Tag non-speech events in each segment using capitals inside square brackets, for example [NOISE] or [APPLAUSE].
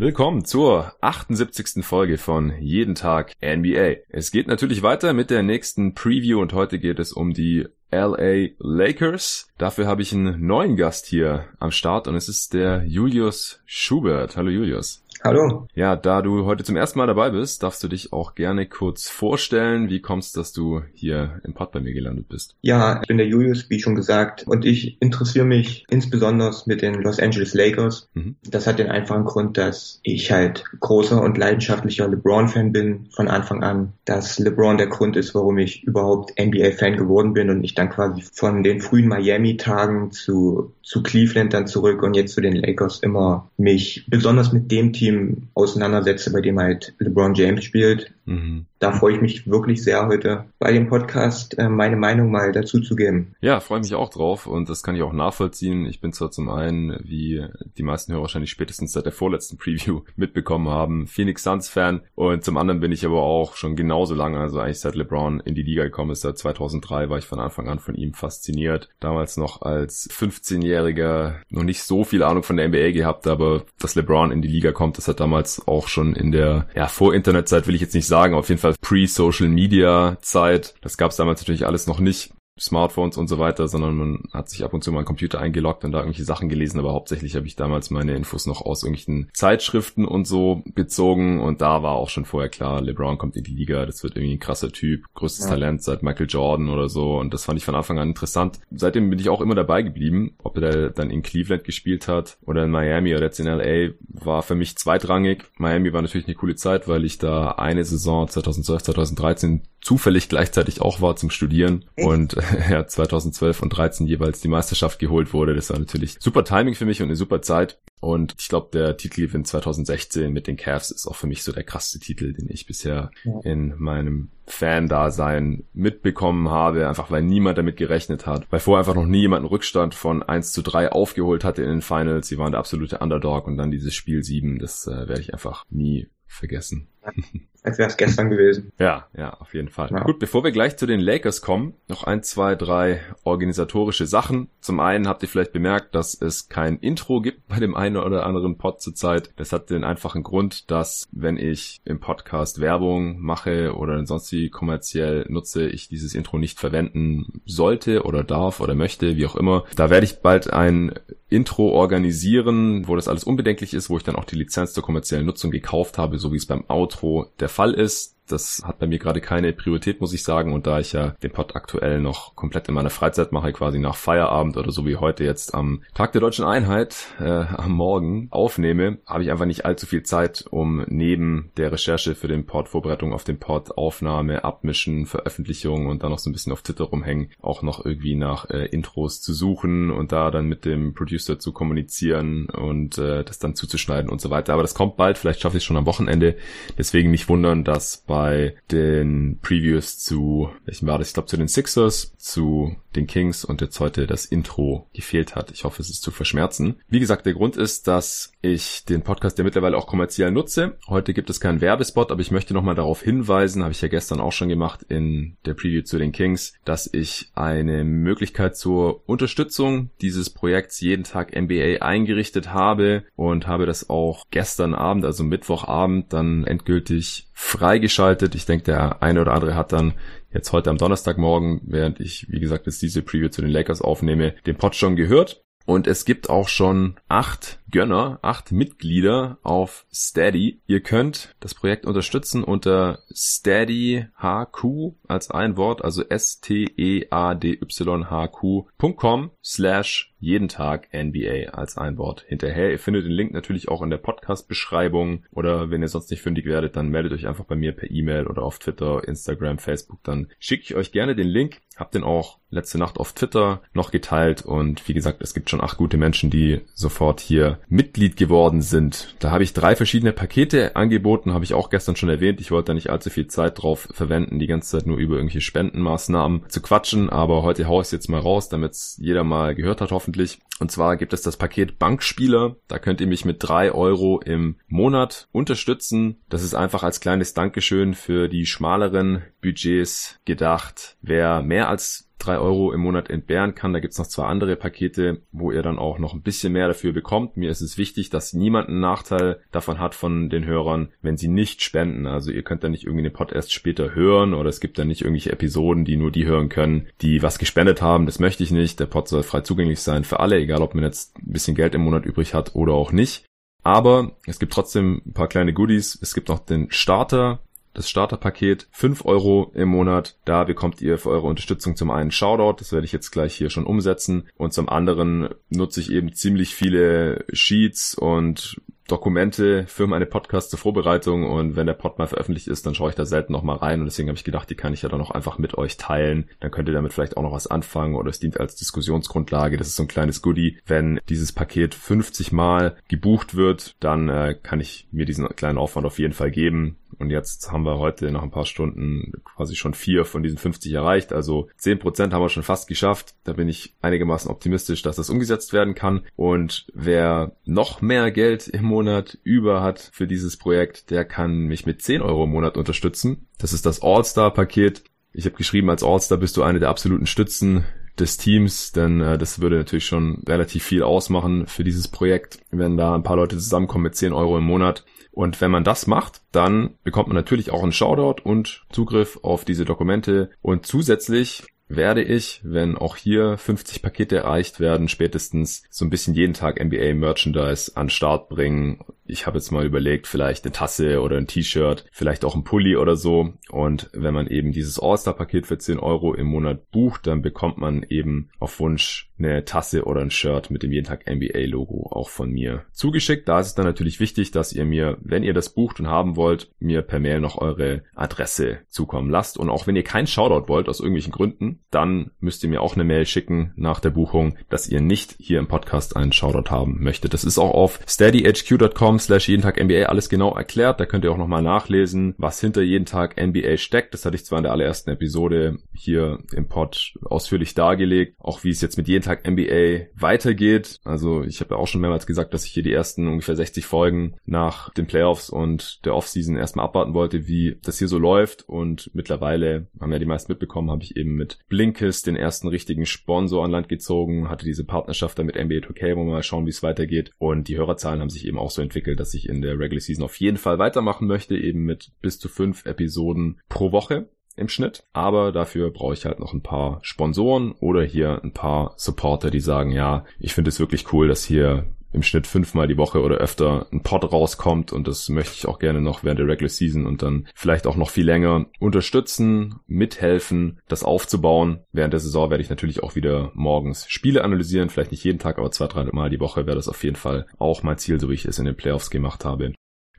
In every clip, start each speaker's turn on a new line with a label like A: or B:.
A: Willkommen zur 78. Folge von Jeden Tag NBA. Es geht natürlich weiter mit der nächsten Preview und heute geht es um die LA Lakers. Dafür habe ich einen neuen Gast hier am Start und es ist der Julius Schubert. Hallo Julius.
B: Hallo.
A: Ja, da du heute zum ersten Mal dabei bist, darfst du dich auch gerne kurz vorstellen. Wie kommst dass du hier im Pod bei mir gelandet bist?
B: Ja, ich bin der Julius, wie schon gesagt, und ich interessiere mich insbesondere mit den Los Angeles Lakers. Mhm. Das hat den einfachen Grund, dass ich halt großer und leidenschaftlicher LeBron-Fan bin von Anfang an. Dass LeBron der Grund ist, warum ich überhaupt NBA-Fan geworden bin und ich dann quasi von den frühen Miami-Tagen zu, zu Cleveland dann zurück und jetzt zu den Lakers immer mich besonders mit dem Team auseinandersetze, bei dem halt LeBron James spielt. Mhm. Da freue ich mich wirklich sehr heute bei dem Podcast äh, meine Meinung mal dazu zu geben.
A: Ja, freue mich auch drauf und das kann ich auch nachvollziehen. Ich bin zwar zum einen, wie die meisten Hörer wahrscheinlich spätestens seit der vorletzten Preview [LAUGHS] mitbekommen haben, Phoenix Suns Fan und zum anderen bin ich aber auch schon genauso lange, also eigentlich seit LeBron in die Liga gekommen ist, seit 2003 war ich von Anfang an von ihm fasziniert. Damals noch als 15-Jähriger noch nicht so viel Ahnung von der NBA gehabt, aber dass LeBron in die Liga kommt, das hat damals auch schon in der ja, Vor-Internet-Zeit will ich jetzt nicht sagen, auf jeden Fall Pre-Social-Media-Zeit. Das gab es damals natürlich alles noch nicht. Smartphones und so weiter, sondern man hat sich ab und zu mal einen Computer eingeloggt und da irgendwelche Sachen gelesen, aber hauptsächlich habe ich damals meine Infos noch aus irgendwelchen Zeitschriften und so bezogen und da war auch schon vorher klar, LeBron kommt in die Liga, das wird irgendwie ein krasser Typ, größtes ja. Talent seit Michael Jordan oder so und das fand ich von Anfang an interessant. Seitdem bin ich auch immer dabei geblieben, ob er dann in Cleveland gespielt hat oder in Miami oder jetzt in LA, war für mich zweitrangig. Miami war natürlich eine coole Zeit, weil ich da eine Saison 2012, 2013 zufällig gleichzeitig auch war zum Studieren Echt? und [LAUGHS] ja, 2012 und 13 jeweils die Meisterschaft geholt wurde. Das war natürlich super Timing für mich und eine super Zeit. Und ich glaube, der Titelgewinn 2016 mit den Cavs ist auch für mich so der krasseste Titel, den ich bisher ja. in meinem Fan-Dasein mitbekommen habe, einfach weil niemand damit gerechnet hat, weil vorher einfach noch nie jemand einen Rückstand von 1 zu 3 aufgeholt hatte in den Finals. Sie waren der absolute Underdog und dann dieses Spiel 7, das äh, werde ich einfach nie vergessen. [LAUGHS]
B: Als wäre es gestern gewesen.
A: Ja, ja, auf jeden Fall. Ja. Gut, bevor wir gleich zu den Lakers kommen, noch ein, zwei, drei organisatorische Sachen. Zum einen habt ihr vielleicht bemerkt, dass es kein Intro gibt bei dem einen oder anderen Pod zurzeit. Das hat den einfachen Grund, dass wenn ich im Podcast Werbung mache oder sonst wie kommerziell nutze, ich dieses Intro nicht verwenden sollte oder darf oder möchte, wie auch immer. Da werde ich bald ein Intro organisieren, wo das alles unbedenklich ist, wo ich dann auch die Lizenz zur kommerziellen Nutzung gekauft habe, so wie es beim Outro der Fall ist. Das hat bei mir gerade keine Priorität, muss ich sagen. Und da ich ja den Pod aktuell noch komplett in meiner Freizeit mache, quasi nach Feierabend oder so wie heute jetzt am Tag der deutschen Einheit äh, am Morgen aufnehme, habe ich einfach nicht allzu viel Zeit, um neben der Recherche für den Pod, Vorbereitung auf den Pod, Aufnahme, Abmischen, Veröffentlichung und dann noch so ein bisschen auf Twitter rumhängen, auch noch irgendwie nach äh, Intros zu suchen und da dann mit dem Producer zu kommunizieren und äh, das dann zuzuschneiden und so weiter. Aber das kommt bald, vielleicht schaffe ich es schon am Wochenende. Deswegen nicht wundern, dass bei bei den Previews zu, welchen war das? Ich glaube zu den Sixers, zu den Kings und jetzt heute das Intro gefehlt hat. Ich hoffe, es ist zu verschmerzen. Wie gesagt, der Grund ist, dass ich den Podcast ja mittlerweile auch kommerziell nutze. Heute gibt es keinen Werbespot, aber ich möchte nochmal darauf hinweisen, habe ich ja gestern auch schon gemacht in der Preview zu den Kings, dass ich eine Möglichkeit zur Unterstützung dieses Projekts jeden Tag NBA eingerichtet habe und habe das auch gestern Abend, also Mittwochabend, dann endgültig freigeschaltet. Ich denke, der eine oder andere hat dann jetzt heute am Donnerstagmorgen, während ich, wie gesagt, jetzt diese Preview zu den Lakers aufnehme, den Pod schon gehört. Und es gibt auch schon acht Gönner, acht Mitglieder auf Steady. Ihr könnt das Projekt unterstützen unter steadyhq als ein Wort, also s-t-e-a-d-y-h-q.com slash jeden Tag NBA als ein Wort hinterher. Ihr findet den Link natürlich auch in der Podcast-Beschreibung oder wenn ihr sonst nicht fündig werdet, dann meldet euch einfach bei mir per E-Mail oder auf Twitter, Instagram, Facebook. Dann schicke ich euch gerne den Link. Hab den auch letzte Nacht auf Twitter noch geteilt und wie gesagt, es gibt schon acht gute Menschen, die sofort hier Mitglied geworden sind. Da habe ich drei verschiedene Pakete angeboten, habe ich auch gestern schon erwähnt. Ich wollte da nicht allzu viel Zeit drauf verwenden, die ganze Zeit nur über irgendwelche Spendenmaßnahmen zu quatschen, aber heute haue ich es jetzt mal raus, damit es jeder mal gehört hat hoffentlich. Und zwar gibt es das Paket Bankspieler. Da könnt ihr mich mit drei Euro im Monat unterstützen. Das ist einfach als kleines Dankeschön für die schmaleren Budgets gedacht. Wer mehr als drei Euro im Monat entbehren kann. Da gibt's noch zwei andere Pakete, wo ihr dann auch noch ein bisschen mehr dafür bekommt. Mir ist es wichtig, dass niemand einen Nachteil davon hat von den Hörern, wenn sie nicht spenden. Also ihr könnt dann nicht irgendwie den Pod erst später hören oder es gibt dann nicht irgendwelche Episoden, die nur die hören können, die was gespendet haben. Das möchte ich nicht. Der Pod soll frei zugänglich sein für alle, egal ob man jetzt ein bisschen Geld im Monat übrig hat oder auch nicht. Aber es gibt trotzdem ein paar kleine Goodies. Es gibt noch den Starter, das Starterpaket, 5 Euro im Monat. Da bekommt ihr für eure Unterstützung zum einen Shoutout, das werde ich jetzt gleich hier schon umsetzen. Und zum anderen nutze ich eben ziemlich viele Sheets und Dokumente für meine Podcasts zur Vorbereitung und wenn der Pod mal veröffentlicht ist, dann schaue ich da selten noch mal rein und deswegen habe ich gedacht, die kann ich ja dann auch einfach mit euch teilen. Dann könnt ihr damit vielleicht auch noch was anfangen oder es dient als Diskussionsgrundlage. Das ist so ein kleines Goodie. Wenn dieses Paket 50 Mal gebucht wird, dann äh, kann ich mir diesen kleinen Aufwand auf jeden Fall geben. Und jetzt haben wir heute nach ein paar Stunden quasi schon vier von diesen 50 erreicht. Also 10% haben wir schon fast geschafft. Da bin ich einigermaßen optimistisch, dass das umgesetzt werden kann. Und wer noch mehr Geld im Monat über hat für dieses Projekt, der kann mich mit 10 Euro im Monat unterstützen. Das ist das All-Star-Paket. Ich habe geschrieben, als All-Star bist du eine der absoluten Stützen des Teams, denn äh, das würde natürlich schon relativ viel ausmachen für dieses Projekt, wenn da ein paar Leute zusammenkommen mit 10 Euro im Monat. Und wenn man das macht, dann bekommt man natürlich auch einen Shoutout und Zugriff auf diese Dokumente. Und zusätzlich werde ich, wenn auch hier 50 Pakete erreicht werden, spätestens so ein bisschen jeden Tag NBA Merchandise an Start bringen ich habe jetzt mal überlegt, vielleicht eine Tasse oder ein T-Shirt, vielleicht auch ein Pulli oder so. Und wenn man eben dieses All-Star-Paket für 10 Euro im Monat bucht, dann bekommt man eben auf Wunsch eine Tasse oder ein Shirt mit dem jeden Tag NBA-Logo auch von mir zugeschickt. Da ist es dann natürlich wichtig, dass ihr mir, wenn ihr das bucht und haben wollt, mir per Mail noch eure Adresse zukommen lasst. Und auch wenn ihr kein Shoutout wollt, aus irgendwelchen Gründen, dann müsst ihr mir auch eine Mail schicken nach der Buchung, dass ihr nicht hier im Podcast einen Shoutout haben möchtet. Das ist auch auf steadyhq.com slash jeden Tag NBA alles genau erklärt. Da könnt ihr auch nochmal nachlesen, was hinter jeden Tag NBA steckt. Das hatte ich zwar in der allerersten Episode hier im Pod ausführlich dargelegt. Auch wie es jetzt mit jeden Tag NBA weitergeht. Also ich habe ja auch schon mehrmals gesagt, dass ich hier die ersten ungefähr 60 Folgen nach den Playoffs und der Offseason erstmal abwarten wollte, wie das hier so läuft. Und mittlerweile haben ja die meisten mitbekommen, habe ich eben mit Blinkist den ersten richtigen Sponsor an Land gezogen, hatte diese Partnerschaft dann mit NBA 2K, wo wir mal schauen, wie es weitergeht. Und die Hörerzahlen haben sich eben auch so entwickelt, dass ich in der Regular Season auf jeden Fall weitermachen möchte, eben mit bis zu fünf Episoden pro Woche im Schnitt. Aber dafür brauche ich halt noch ein paar Sponsoren oder hier ein paar Supporter, die sagen, ja, ich finde es wirklich cool, dass hier im Schnitt fünfmal die Woche oder öfter ein Pod rauskommt und das möchte ich auch gerne noch während der Regular Season und dann vielleicht auch noch viel länger unterstützen, mithelfen, das aufzubauen. Während der Saison werde ich natürlich auch wieder morgens Spiele analysieren, vielleicht nicht jeden Tag, aber zwei, drei Mal die Woche wäre das auf jeden Fall auch mein Ziel, so wie ich es in den Playoffs gemacht habe.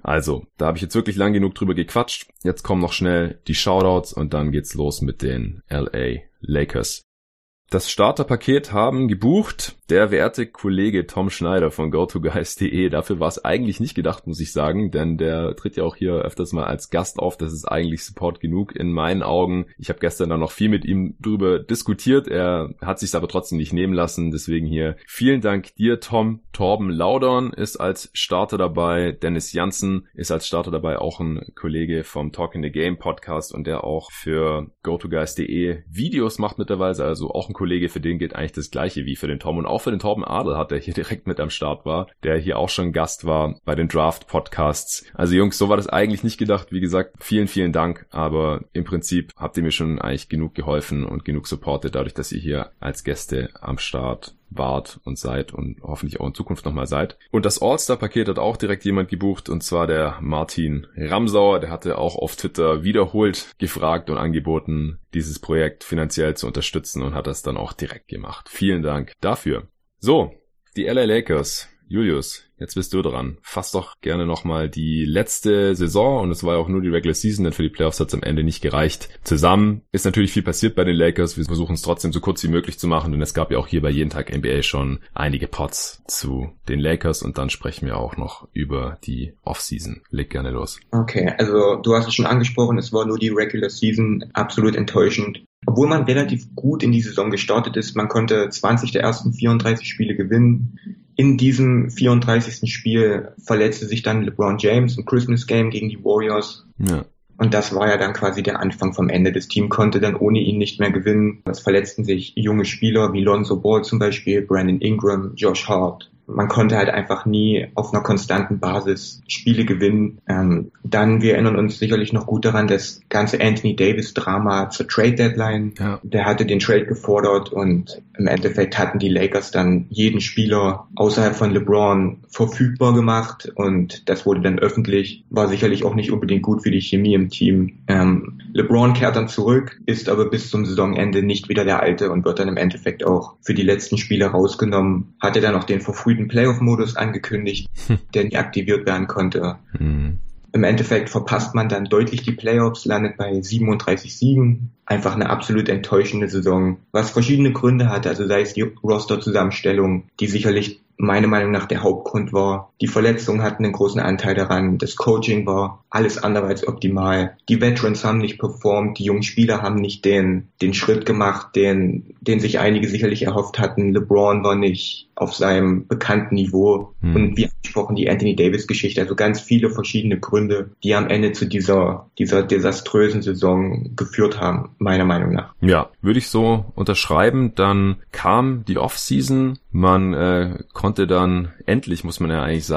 A: Also, da habe ich jetzt wirklich lang genug drüber gequatscht. Jetzt kommen noch schnell die Shoutouts und dann geht's los mit den LA Lakers. Das Starterpaket haben gebucht der werte Kollege Tom Schneider von GoToGuys.de. Dafür war es eigentlich nicht gedacht, muss ich sagen, denn der tritt ja auch hier öfters mal als Gast auf. Das ist eigentlich Support genug in meinen Augen. Ich habe gestern dann noch viel mit ihm drüber diskutiert. Er hat sich aber trotzdem nicht nehmen lassen. Deswegen hier vielen Dank dir, Tom. Torben Laudern ist als Starter dabei. Dennis Janssen ist als Starter dabei. Auch ein Kollege vom Talk in the Game Podcast und der auch für GoToGuys.de Videos macht mittlerweile. Also auch ein Kollege, für den geht eigentlich das gleiche wie für den Tom und auch für den Torben Adel hat, der hier [LAUGHS] direkt mit am Start war, der hier auch schon Gast war bei den Draft Podcasts. Also Jungs, so war das eigentlich nicht gedacht. Wie gesagt, vielen, vielen Dank, aber im Prinzip habt ihr mir schon eigentlich genug geholfen und genug supportet, dadurch, dass ihr hier als Gäste am Start wart und seid und hoffentlich auch in Zukunft nochmal seid. Und das All-Star-Paket hat auch direkt jemand gebucht und zwar der Martin Ramsauer. Der hatte auch auf Twitter wiederholt gefragt und angeboten, dieses Projekt finanziell zu unterstützen und hat das dann auch direkt gemacht. Vielen Dank dafür. So, die LA Lakers. Julius, Jetzt bist du dran. Fass doch gerne nochmal die letzte Saison und es war ja auch nur die Regular Season, denn für die Playoffs hat es am Ende nicht gereicht. Zusammen ist natürlich viel passiert bei den Lakers. Wir versuchen es trotzdem so kurz wie möglich zu machen, denn es gab ja auch hier bei jeden Tag NBA schon einige Pots zu den Lakers und dann sprechen wir auch noch über die Offseason. Leg gerne los.
B: Okay, also du hast es schon angesprochen, es war nur die Regular Season absolut enttäuschend. Obwohl man relativ gut in die Saison gestartet ist, man konnte 20 der ersten 34 Spiele gewinnen. In diesem 34. Spiel verletzte sich dann LeBron James im Christmas Game gegen die Warriors. Ja. Und das war ja dann quasi der Anfang vom Ende. Das Team konnte dann ohne ihn nicht mehr gewinnen. Es verletzten sich junge Spieler wie Lonzo Ball zum Beispiel, Brandon Ingram, Josh Hart man konnte halt einfach nie auf einer konstanten Basis Spiele gewinnen. Ähm, dann, wir erinnern uns sicherlich noch gut daran, das ganze Anthony Davis Drama zur Trade Deadline. Ja. Der hatte den Trade gefordert und im Endeffekt hatten die Lakers dann jeden Spieler außerhalb von LeBron verfügbar gemacht und das wurde dann öffentlich. War sicherlich auch nicht unbedingt gut für die Chemie im Team. Ähm, LeBron kehrt dann zurück, ist aber bis zum Saisonende nicht wieder der Alte und wird dann im Endeffekt auch für die letzten Spiele rausgenommen. Hatte dann auch den verfrühten verfrühten Playoff-Modus angekündigt, hm. der nie aktiviert werden konnte. Hm. Im Endeffekt verpasst man dann deutlich die Playoffs, landet bei 37 Siegen. Einfach eine absolut enttäuschende Saison, was verschiedene Gründe hatte, also sei es die Roster-Zusammenstellung, die sicherlich meiner Meinung nach der Hauptgrund war. Die Verletzungen hatten einen großen Anteil daran. Das Coaching war alles andere als optimal. Die Veterans haben nicht performt. Die jungen Spieler haben nicht den, den Schritt gemacht, den, den sich einige sicherlich erhofft hatten. LeBron war nicht auf seinem bekannten Niveau. Hm. Und wie angesprochen, die Anthony Davis Geschichte. Also ganz viele verschiedene Gründe, die am Ende zu dieser, dieser desaströsen Saison geführt haben, meiner Meinung nach.
A: Ja, würde ich so unterschreiben. Dann kam die Offseason. Man äh, konnte dann endlich, muss man ja eigentlich sagen,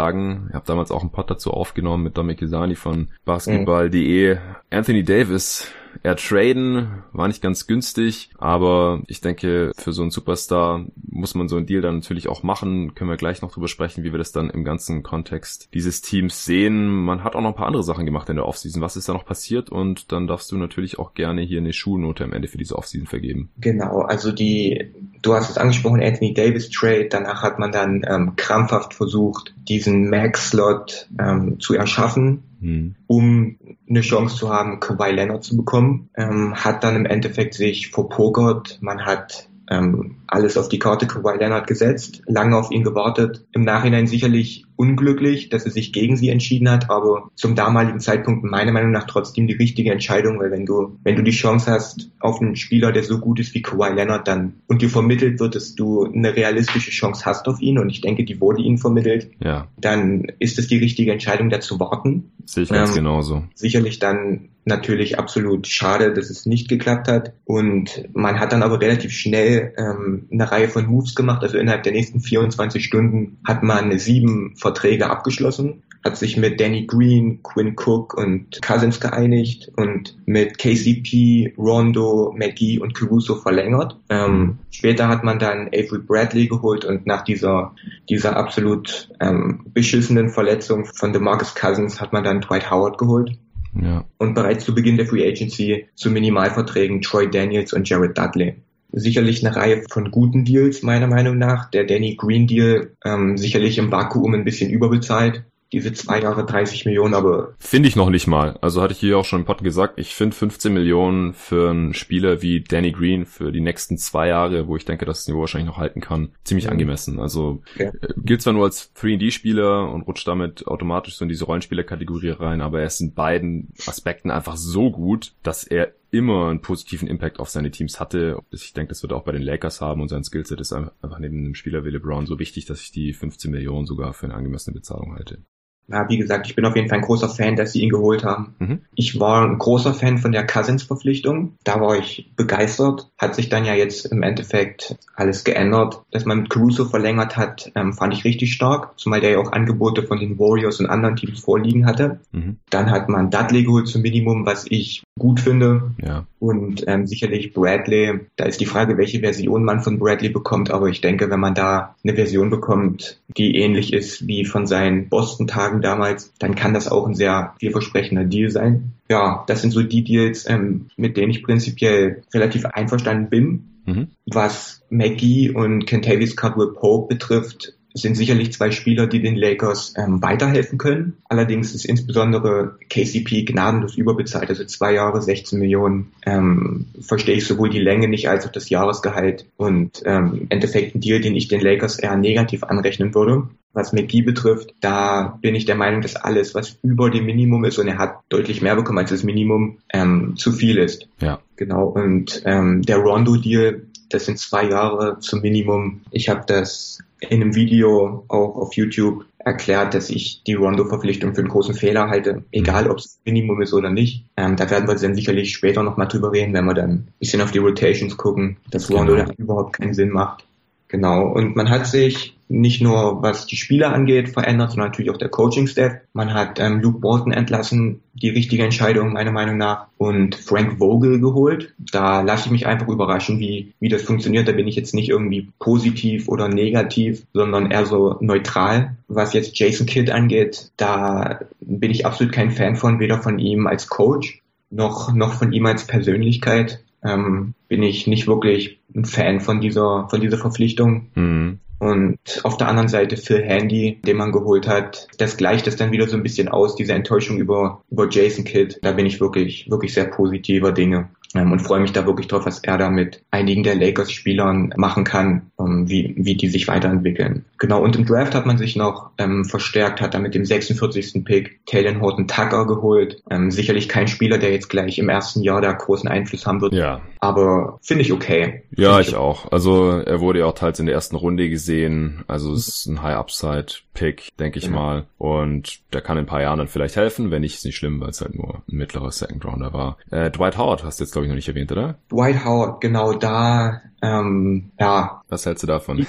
A: ich habe damals auch einen Pod dazu aufgenommen mit Dominik Kisani von basketball.de, Anthony Davis ertraden, war nicht ganz günstig, aber ich denke, für so einen Superstar muss man so einen Deal dann natürlich auch machen. Können wir gleich noch drüber sprechen, wie wir das dann im ganzen Kontext dieses Teams sehen. Man hat auch noch ein paar andere Sachen gemacht in der Offseason. Was ist da noch passiert? Und dann darfst du natürlich auch gerne hier eine Schulnote am Ende für diese Offseason vergeben.
B: Genau, also die, du hast es angesprochen, Anthony Davis Trade. Danach hat man dann ähm, krampfhaft versucht, diesen Max-Slot ähm, zu erschaffen mhm. um eine Chance zu haben, Kawhi Leonard zu bekommen. Ähm, hat dann im Endeffekt sich verpokert. Man hat ähm, alles auf die Karte Kawhi Leonard gesetzt, lange auf ihn gewartet. Im Nachhinein sicherlich unglücklich, dass er sich gegen sie entschieden hat, aber zum damaligen Zeitpunkt meiner Meinung nach trotzdem die richtige Entscheidung, weil wenn du, wenn du die Chance hast auf einen Spieler, der so gut ist wie Kawhi Leonard, dann und dir vermittelt wird, dass du eine realistische Chance hast auf ihn und ich denke, die wurde ihnen vermittelt, ja. dann ist es die richtige Entscheidung, da zu warten.
A: Sehe ich ganz ähm, genauso.
B: Sicherlich dann natürlich absolut schade, dass es nicht geklappt hat. Und man hat dann aber relativ schnell ähm, eine Reihe von Moves gemacht. Also innerhalb der nächsten 24 Stunden hat man sieben Verträge abgeschlossen, hat sich mit Danny Green, Quinn Cook und Cousins geeinigt und mit KCP, Rondo, McGee und Caruso verlängert. Ähm, später hat man dann Avery Bradley geholt und nach dieser, dieser absolut ähm, beschissenen Verletzung von DeMarcus Cousins hat man dann Dwight Howard geholt. Ja. Und bereits zu Beginn der Free Agency zu Minimalverträgen Troy Daniels und Jared Dudley. Sicherlich eine Reihe von guten Deals, meiner Meinung nach. Der Danny Green Deal ähm, sicherlich im Vakuum ein bisschen überbezahlt diese zwei Jahre 30 Millionen, aber.
A: Finde ich noch nicht mal. Also hatte ich hier auch schon im Pod gesagt, ich finde 15 Millionen für einen Spieler wie Danny Green für die nächsten zwei Jahre, wo ich denke, dass das Niveau wahrscheinlich noch halten kann, ziemlich angemessen. Also ja. Äh, gilt zwar nur als 3D-Spieler und rutscht damit automatisch so in diese Rollenspieler-Kategorie rein, aber er ist in beiden Aspekten einfach so gut, dass er immer einen positiven Impact auf seine Teams hatte. Ich denke, das wird er auch bei den Lakers haben und sein Skillset ist einfach neben einem Spieler wie LeBron so wichtig, dass ich die 15 Millionen sogar für eine angemessene Bezahlung halte
B: ja, wie gesagt, ich bin auf jeden Fall ein großer Fan, dass sie ihn geholt haben. Mhm. Ich war ein großer Fan von der Cousins-Verpflichtung. Da war ich begeistert. Hat sich dann ja jetzt im Endeffekt alles geändert. Dass man mit Caruso verlängert hat, ähm, fand ich richtig stark. Zumal der ja auch Angebote von den Warriors und anderen Teams vorliegen hatte. Mhm. Dann hat man Dudley geholt zum Minimum, was ich gut finde. Ja. Und ähm, sicherlich Bradley. Da ist die Frage, welche Version man von Bradley bekommt. Aber ich denke, wenn man da eine Version bekommt, die ähnlich ist wie von seinen Boston-Tagen, Tagen damals, dann kann das auch ein sehr vielversprechender Deal sein. Ja, das sind so die Deals, ähm, mit denen ich prinzipiell relativ einverstanden bin. Mhm. Was McGee und Kentavious Caldwell Pope betrifft, sind sicherlich zwei Spieler, die den Lakers ähm, weiterhelfen können. Allerdings ist insbesondere KCP gnadenlos überbezahlt, also zwei Jahre 16 Millionen. Ähm, verstehe ich sowohl die Länge nicht als auch das Jahresgehalt und ähm, im Endeffekt ein Deal, den ich den Lakers eher negativ anrechnen würde. Was McGee betrifft, da bin ich der Meinung, dass alles, was über dem Minimum ist, und er hat deutlich mehr bekommen als das Minimum, ähm, zu viel ist. Ja. Genau. Und ähm, der Rondo-Deal, das sind zwei Jahre zum Minimum. Ich habe das in einem Video auch auf YouTube erklärt, dass ich die Rondo-Verpflichtung für einen großen Fehler halte, egal ob es Minimum ist oder nicht. Ähm, da werden wir dann sicherlich später nochmal drüber reden, wenn wir dann ein bisschen auf die Rotations gucken, dass Rondo genau. überhaupt keinen Sinn macht. Genau. Und man hat sich nicht nur was die Spieler angeht verändert, sondern natürlich auch der Coaching-Staff. Man hat ähm, Luke Bolton entlassen, die richtige Entscheidung meiner Meinung nach, und Frank Vogel geholt. Da lasse ich mich einfach überraschen, wie, wie das funktioniert. Da bin ich jetzt nicht irgendwie positiv oder negativ, sondern eher so neutral. Was jetzt Jason Kidd angeht, da bin ich absolut kein Fan von, weder von ihm als Coach noch, noch von ihm als Persönlichkeit ähm, bin ich nicht wirklich ein Fan von dieser, von dieser Verpflichtung. Mhm. Und auf der anderen Seite Phil Handy, den man geholt hat, das gleicht es dann wieder so ein bisschen aus, diese Enttäuschung über, über Jason Kidd. Da bin ich wirklich, wirklich sehr positiver Dinge und freue mich da wirklich drauf, was er da mit einigen der Lakers-Spielern machen kann, ähm, wie, wie die sich weiterentwickeln. Genau, und im Draft hat man sich noch ähm, verstärkt, hat da mit dem 46. Pick Taylor Horton Tucker geholt. Ähm, sicherlich kein Spieler, der jetzt gleich im ersten Jahr da großen Einfluss haben wird.
A: Ja.
B: Aber finde ich okay.
A: Ja, ich, ich auch. Also er wurde ja auch teils in der ersten Runde gesehen. Also es ist ein High-Upside-Pick, denke ich genau. mal. Und der kann in ein paar Jahren dann vielleicht helfen. Wenn nicht, ist nicht schlimm, weil es halt nur ein mittlerer Second-Rounder war. Äh, Dwight Howard hast du jetzt, glaube ich, noch nicht erwähnt, oder?
B: Dwight Howard, genau da, ähm, ja.
A: Was hältst du davon?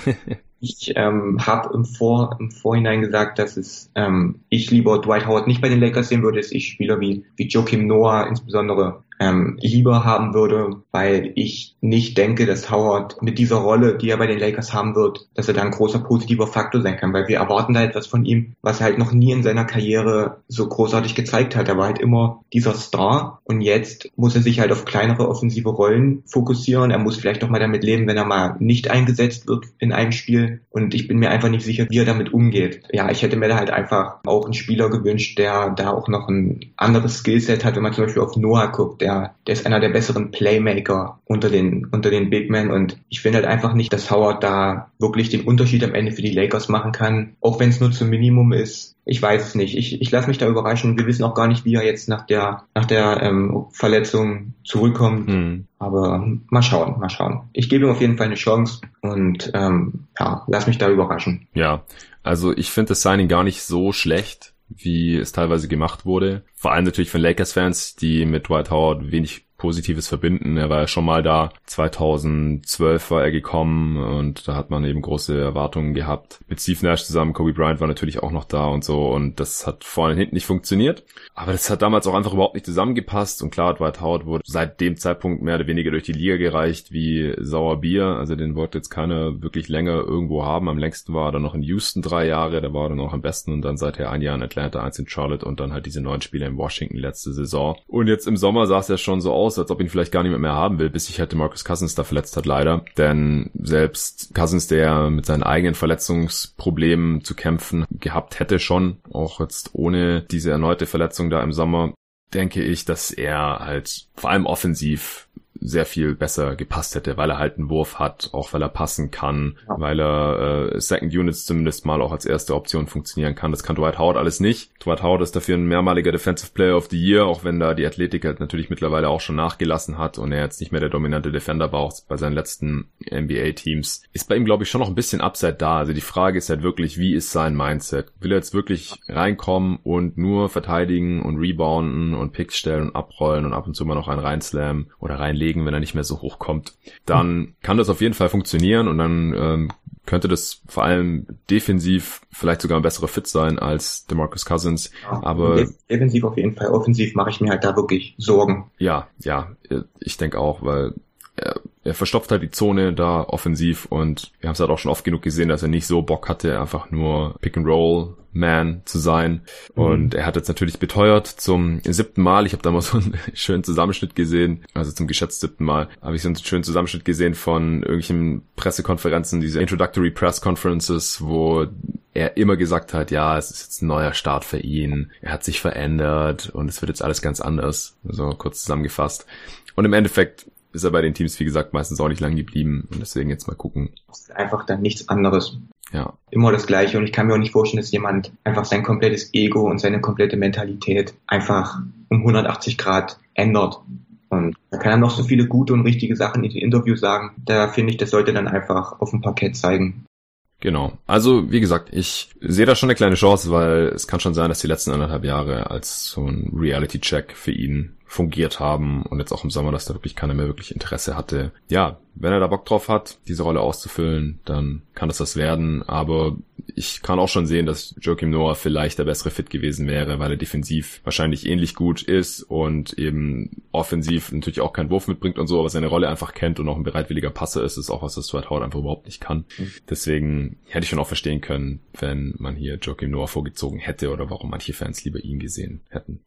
B: ich ähm, habe im, Vor im Vorhinein gesagt, dass es ähm, ich lieber Dwight Howard nicht bei den Lakers sehen würde, dass ich Spieler wie, wie Joakim Noah insbesondere ähm, lieber haben würde, weil ich nicht denke, dass Howard mit dieser Rolle, die er bei den Lakers haben wird, dass er da ein großer positiver Faktor sein kann, weil wir erwarten da etwas von ihm, was er halt noch nie in seiner Karriere so großartig gezeigt hat. Er war halt immer dieser Star und jetzt muss er sich halt auf kleinere offensive Rollen fokussieren. Er muss vielleicht auch mal damit leben, wenn er mal nicht eingesetzt wird in einem Spiel und ich bin mir einfach nicht sicher, wie er damit umgeht. Ja, ich hätte mir da halt einfach auch einen Spieler gewünscht, der da auch noch ein anderes Skillset hat, wenn man zum Beispiel auf Noah guckt, der, der ist einer der besseren Playmaker unter den, unter den Big Men und ich finde halt einfach nicht, dass Howard da wirklich den Unterschied am Ende für die Lakers machen kann, auch wenn es nur zum Minimum ist. Ich weiß es nicht. Ich, ich lasse mich da überraschen. Wir wissen auch gar nicht, wie er jetzt nach der, nach der ähm, Verletzung zurückkommt. Mhm. Aber mal schauen, mal schauen. Ich gebe ihm auf jeden Fall eine Chance und ähm, ja, lass mich da überraschen.
A: Ja, also ich finde das Signing gar nicht so schlecht wie es teilweise gemacht wurde. Vor allem natürlich von Lakers-Fans, die mit Dwight Howard wenig Positives verbinden. Er war ja schon mal da. 2012 war er gekommen und da hat man eben große Erwartungen gehabt. Mit Steve Nash zusammen, Kobe Bryant war natürlich auch noch da und so und das hat vorne und hinten nicht funktioniert. Aber das hat damals auch einfach überhaupt nicht zusammengepasst und klar, Dwight Howard wurde seit dem Zeitpunkt mehr oder weniger durch die Liga gereicht wie sauer Bier. Also den wollte jetzt keiner wirklich länger irgendwo haben. Am längsten war er dann noch in Houston drei Jahre, da war er dann auch am besten und dann seither ein Jahr in Atlanta, eins in Charlotte und dann halt diese neun Spiele in Washington letzte Saison. Und jetzt im Sommer sah es ja schon so aus, aus, als ob ihn vielleicht gar niemand mehr haben will, bis sich halt Marcus Cousins da verletzt hat, leider. Denn selbst Cousins, der mit seinen eigenen Verletzungsproblemen zu kämpfen gehabt hätte schon, auch jetzt ohne diese erneute Verletzung da im Sommer, denke ich, dass er halt vor allem offensiv sehr viel besser gepasst hätte, weil er halt einen Wurf hat, auch weil er passen kann, ja. weil er äh, Second Units zumindest mal auch als erste Option funktionieren kann. Das kann Dwight Howard alles nicht. Dwight Howard ist dafür ein mehrmaliger Defensive Player of the Year, auch wenn da die Athletik halt natürlich mittlerweile auch schon nachgelassen hat und er jetzt nicht mehr der dominante Defender war, auch bei seinen letzten NBA-Teams. Ist bei ihm, glaube ich, schon noch ein bisschen Upside da. Also die Frage ist halt wirklich, wie ist sein Mindset? Will er jetzt wirklich reinkommen und nur verteidigen und rebounden und Picks stellen und abrollen und ab und zu mal noch einen reinslammen oder reinlegen? Legen, wenn er nicht mehr so hoch kommt, dann kann das auf jeden Fall funktionieren und dann ähm, könnte das vor allem defensiv vielleicht sogar ein besserer Fit sein als DeMarcus Cousins. Ja, aber
B: defensiv auf jeden Fall, offensiv mache ich mir halt da wirklich Sorgen.
A: Ja, ja, ich denke auch, weil er, er verstopft halt die Zone da offensiv und wir haben es halt auch schon oft genug gesehen, dass er nicht so Bock hatte, einfach nur Pick and Roll man zu sein. Mhm. Und er hat jetzt natürlich beteuert zum siebten Mal. Ich habe da mal so einen [LAUGHS] schönen Zusammenschnitt gesehen, also zum geschätzt siebten Mal, habe ich so einen schönen Zusammenschnitt gesehen von irgendwelchen Pressekonferenzen, diese Introductory Press Conferences, wo er immer gesagt hat, ja, es ist jetzt ein neuer Start für ihn, er hat sich verändert und es wird jetzt alles ganz anders. So kurz zusammengefasst. Und im Endeffekt ist er bei den Teams, wie gesagt, meistens auch nicht lang geblieben und deswegen jetzt mal gucken.
B: Einfach dann nichts anderes.
A: Ja.
B: Immer das Gleiche. Und ich kann mir auch nicht vorstellen, dass jemand einfach sein komplettes Ego und seine komplette Mentalität einfach um 180 Grad ändert. Und da kann er noch so viele gute und richtige Sachen in den Interviews sagen. Da finde ich, das sollte dann einfach auf dem Parkett zeigen.
A: Genau. Also, wie gesagt, ich sehe da schon eine kleine Chance, weil es kann schon sein, dass die letzten anderthalb Jahre als so ein Reality-Check für ihn fungiert haben und jetzt auch im Sommer, dass da wirklich keiner mehr wirklich Interesse hatte. Ja, wenn er da Bock drauf hat, diese Rolle auszufüllen, dann kann das das werden. Aber ich kann auch schon sehen, dass Joachim Noah vielleicht der bessere Fit gewesen wäre, weil er defensiv wahrscheinlich ähnlich gut ist und eben offensiv natürlich auch keinen Wurf mitbringt und so, aber seine Rolle einfach kennt und auch ein bereitwilliger Passer ist, ist auch was, das Dwight Howard einfach überhaupt nicht kann. Mhm. Deswegen hätte ich schon auch verstehen können, wenn man hier Joachim Noah vorgezogen hätte oder warum manche Fans lieber ihn gesehen hätten.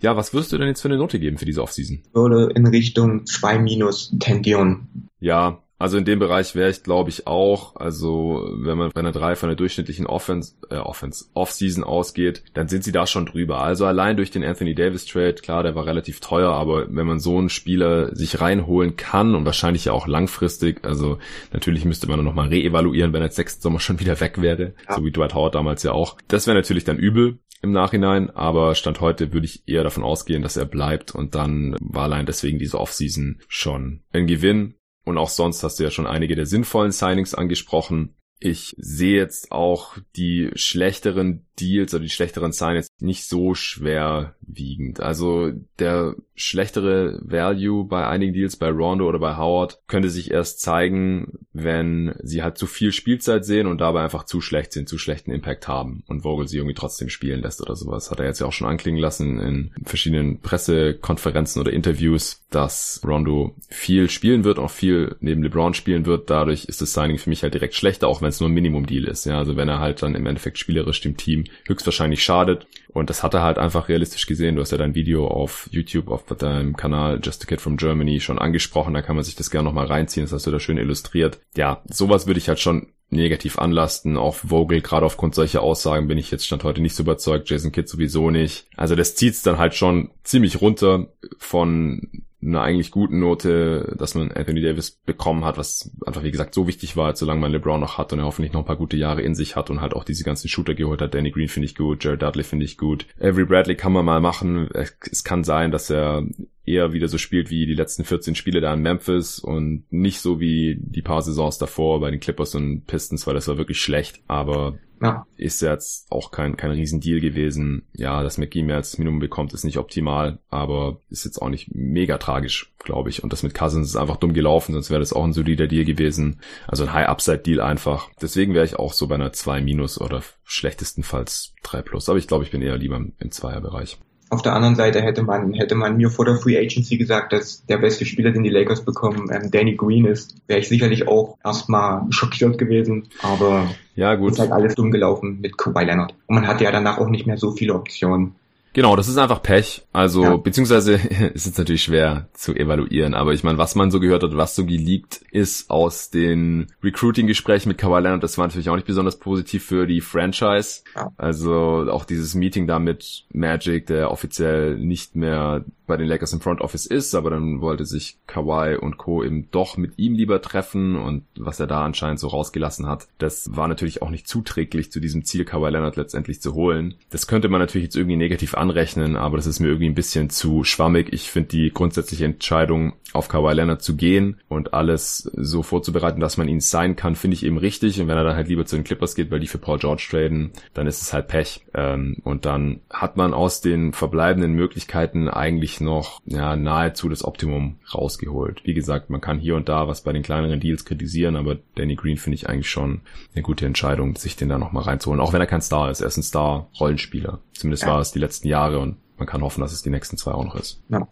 A: Ja. was wirst du denn jetzt für eine Note geben für diese Offseason?
B: Würde in Richtung 2 minus tendieren.
A: Ja, also in dem Bereich wäre ich, glaube ich, auch. Also wenn man bei einer 3 von der durchschnittlichen Offense, äh, Offense, Offseason ausgeht, dann sind sie da schon drüber. Also allein durch den Anthony Davis Trade, klar, der war relativ teuer, aber wenn man so einen Spieler sich reinholen kann und wahrscheinlich ja auch langfristig, also natürlich müsste man nochmal reevaluieren, wenn er jetzt nächsten Sommer schon wieder weg wäre, ja. so wie Dwight Howard damals ja auch. Das wäre natürlich dann übel im Nachhinein, aber Stand heute würde ich eher davon ausgehen, dass er bleibt und dann war allein deswegen diese Offseason schon ein Gewinn. Und auch sonst hast du ja schon einige der sinnvollen Signings angesprochen. Ich sehe jetzt auch die schlechteren Deals oder die schlechteren Signings nicht so schwerwiegend. Also der schlechtere Value bei einigen Deals, bei Rondo oder bei Howard, könnte sich erst zeigen, wenn sie halt zu viel Spielzeit sehen und dabei einfach zu schlecht sind, zu schlechten Impact haben und Vogel sie irgendwie trotzdem spielen lässt oder sowas. Hat er jetzt ja auch schon anklingen lassen in verschiedenen Pressekonferenzen oder Interviews, dass Rondo viel spielen wird, auch viel neben LeBron spielen wird. Dadurch ist das Signing für mich halt direkt schlechter, auch wenn es nur ein Minimum-Deal ist. Ja, also wenn er halt dann im Endeffekt spielerisch dem Team höchstwahrscheinlich schadet. Und das hat er halt einfach realistisch gesehen. Du hast ja dein Video auf YouTube, auf deinem Kanal Just a Kid from Germany schon angesprochen. Da kann man sich das gerne nochmal reinziehen. Das hast du da schön illustriert. Ja, sowas würde ich halt schon negativ anlasten. Auch Vogel, gerade aufgrund solcher Aussagen bin ich jetzt stand heute nicht so überzeugt. Jason Kidd sowieso nicht. Also das zieht's dann halt schon ziemlich runter von einer eigentlich guten Note, dass man Anthony Davis bekommen hat, was einfach wie gesagt so wichtig war, solange man LeBron noch hat und er hoffentlich noch ein paar gute Jahre in sich hat und halt auch diese ganzen Shooter geholt hat. Danny Green finde ich gut, Jared Dudley finde ich gut. Avery Bradley kann man mal machen. Es kann sein, dass er eher wieder so spielt wie die letzten 14 Spiele da in Memphis und nicht so wie die paar Saisons davor bei den Clippers und Pistons, weil das war wirklich schlecht. Aber ja. Ist jetzt auch kein, kein Riesendeal gewesen. Ja, dass McGee mehr als Minimum bekommt, ist nicht optimal, aber ist jetzt auch nicht mega tragisch, glaube ich. Und das mit Cousins ist einfach dumm gelaufen, sonst wäre das auch ein solider Deal gewesen. Also ein High-Upside-Deal einfach. Deswegen wäre ich auch so bei einer 2 minus oder schlechtestenfalls 3 plus. Aber ich glaube, ich bin eher lieber im Zweierbereich.
B: Auf der anderen Seite hätte man, hätte man mir vor der Free Agency gesagt, dass der beste Spieler, den die Lakers bekommen, ähm, Danny Green ist, wäre ich sicherlich auch erstmal schockiert gewesen. Aber ja, gut. ist halt alles dumm gelaufen mit Kawhi Leonard. Und man hatte ja danach auch nicht mehr so viele Optionen.
A: Genau, das ist einfach Pech. Also, ja. beziehungsweise [LAUGHS] ist es natürlich schwer zu evaluieren, aber ich meine, was man so gehört hat, was so geleakt ist aus den Recruiting-Gesprächen mit Kawhi Leonard, das war natürlich auch nicht besonders positiv für die Franchise. Ja. Also auch dieses Meeting da mit Magic, der offiziell nicht mehr bei den Lakers im Front Office ist, aber dann wollte sich Kawhi und Co. eben doch mit ihm lieber treffen und was er da anscheinend so rausgelassen hat, das war natürlich auch nicht zuträglich zu diesem Ziel, Kawhi Leonard letztendlich zu holen. Das könnte man natürlich jetzt irgendwie negativ anrechnen, aber das ist mir irgendwie ein bisschen zu schwammig. Ich finde die grundsätzliche Entscheidung, auf Kawhi Leonard zu gehen und alles so vorzubereiten, dass man ihn sein kann, finde ich eben richtig. Und wenn er dann halt lieber zu den Clippers geht, weil die für Paul George traden, dann ist es halt Pech. Ähm, und dann hat man aus den verbleibenden Möglichkeiten eigentlich noch ja, nahezu das Optimum rausgeholt. Wie gesagt, man kann hier und da was bei den kleineren Deals kritisieren, aber Danny Green finde ich eigentlich schon eine gute Entscheidung, sich den da nochmal reinzuholen. Auch wenn er kein Star ist, er ist ein Star-Rollenspieler. Zumindest ja. war es die letzten Jahre und man kann hoffen, dass es die nächsten zwei auch noch ist. Ja.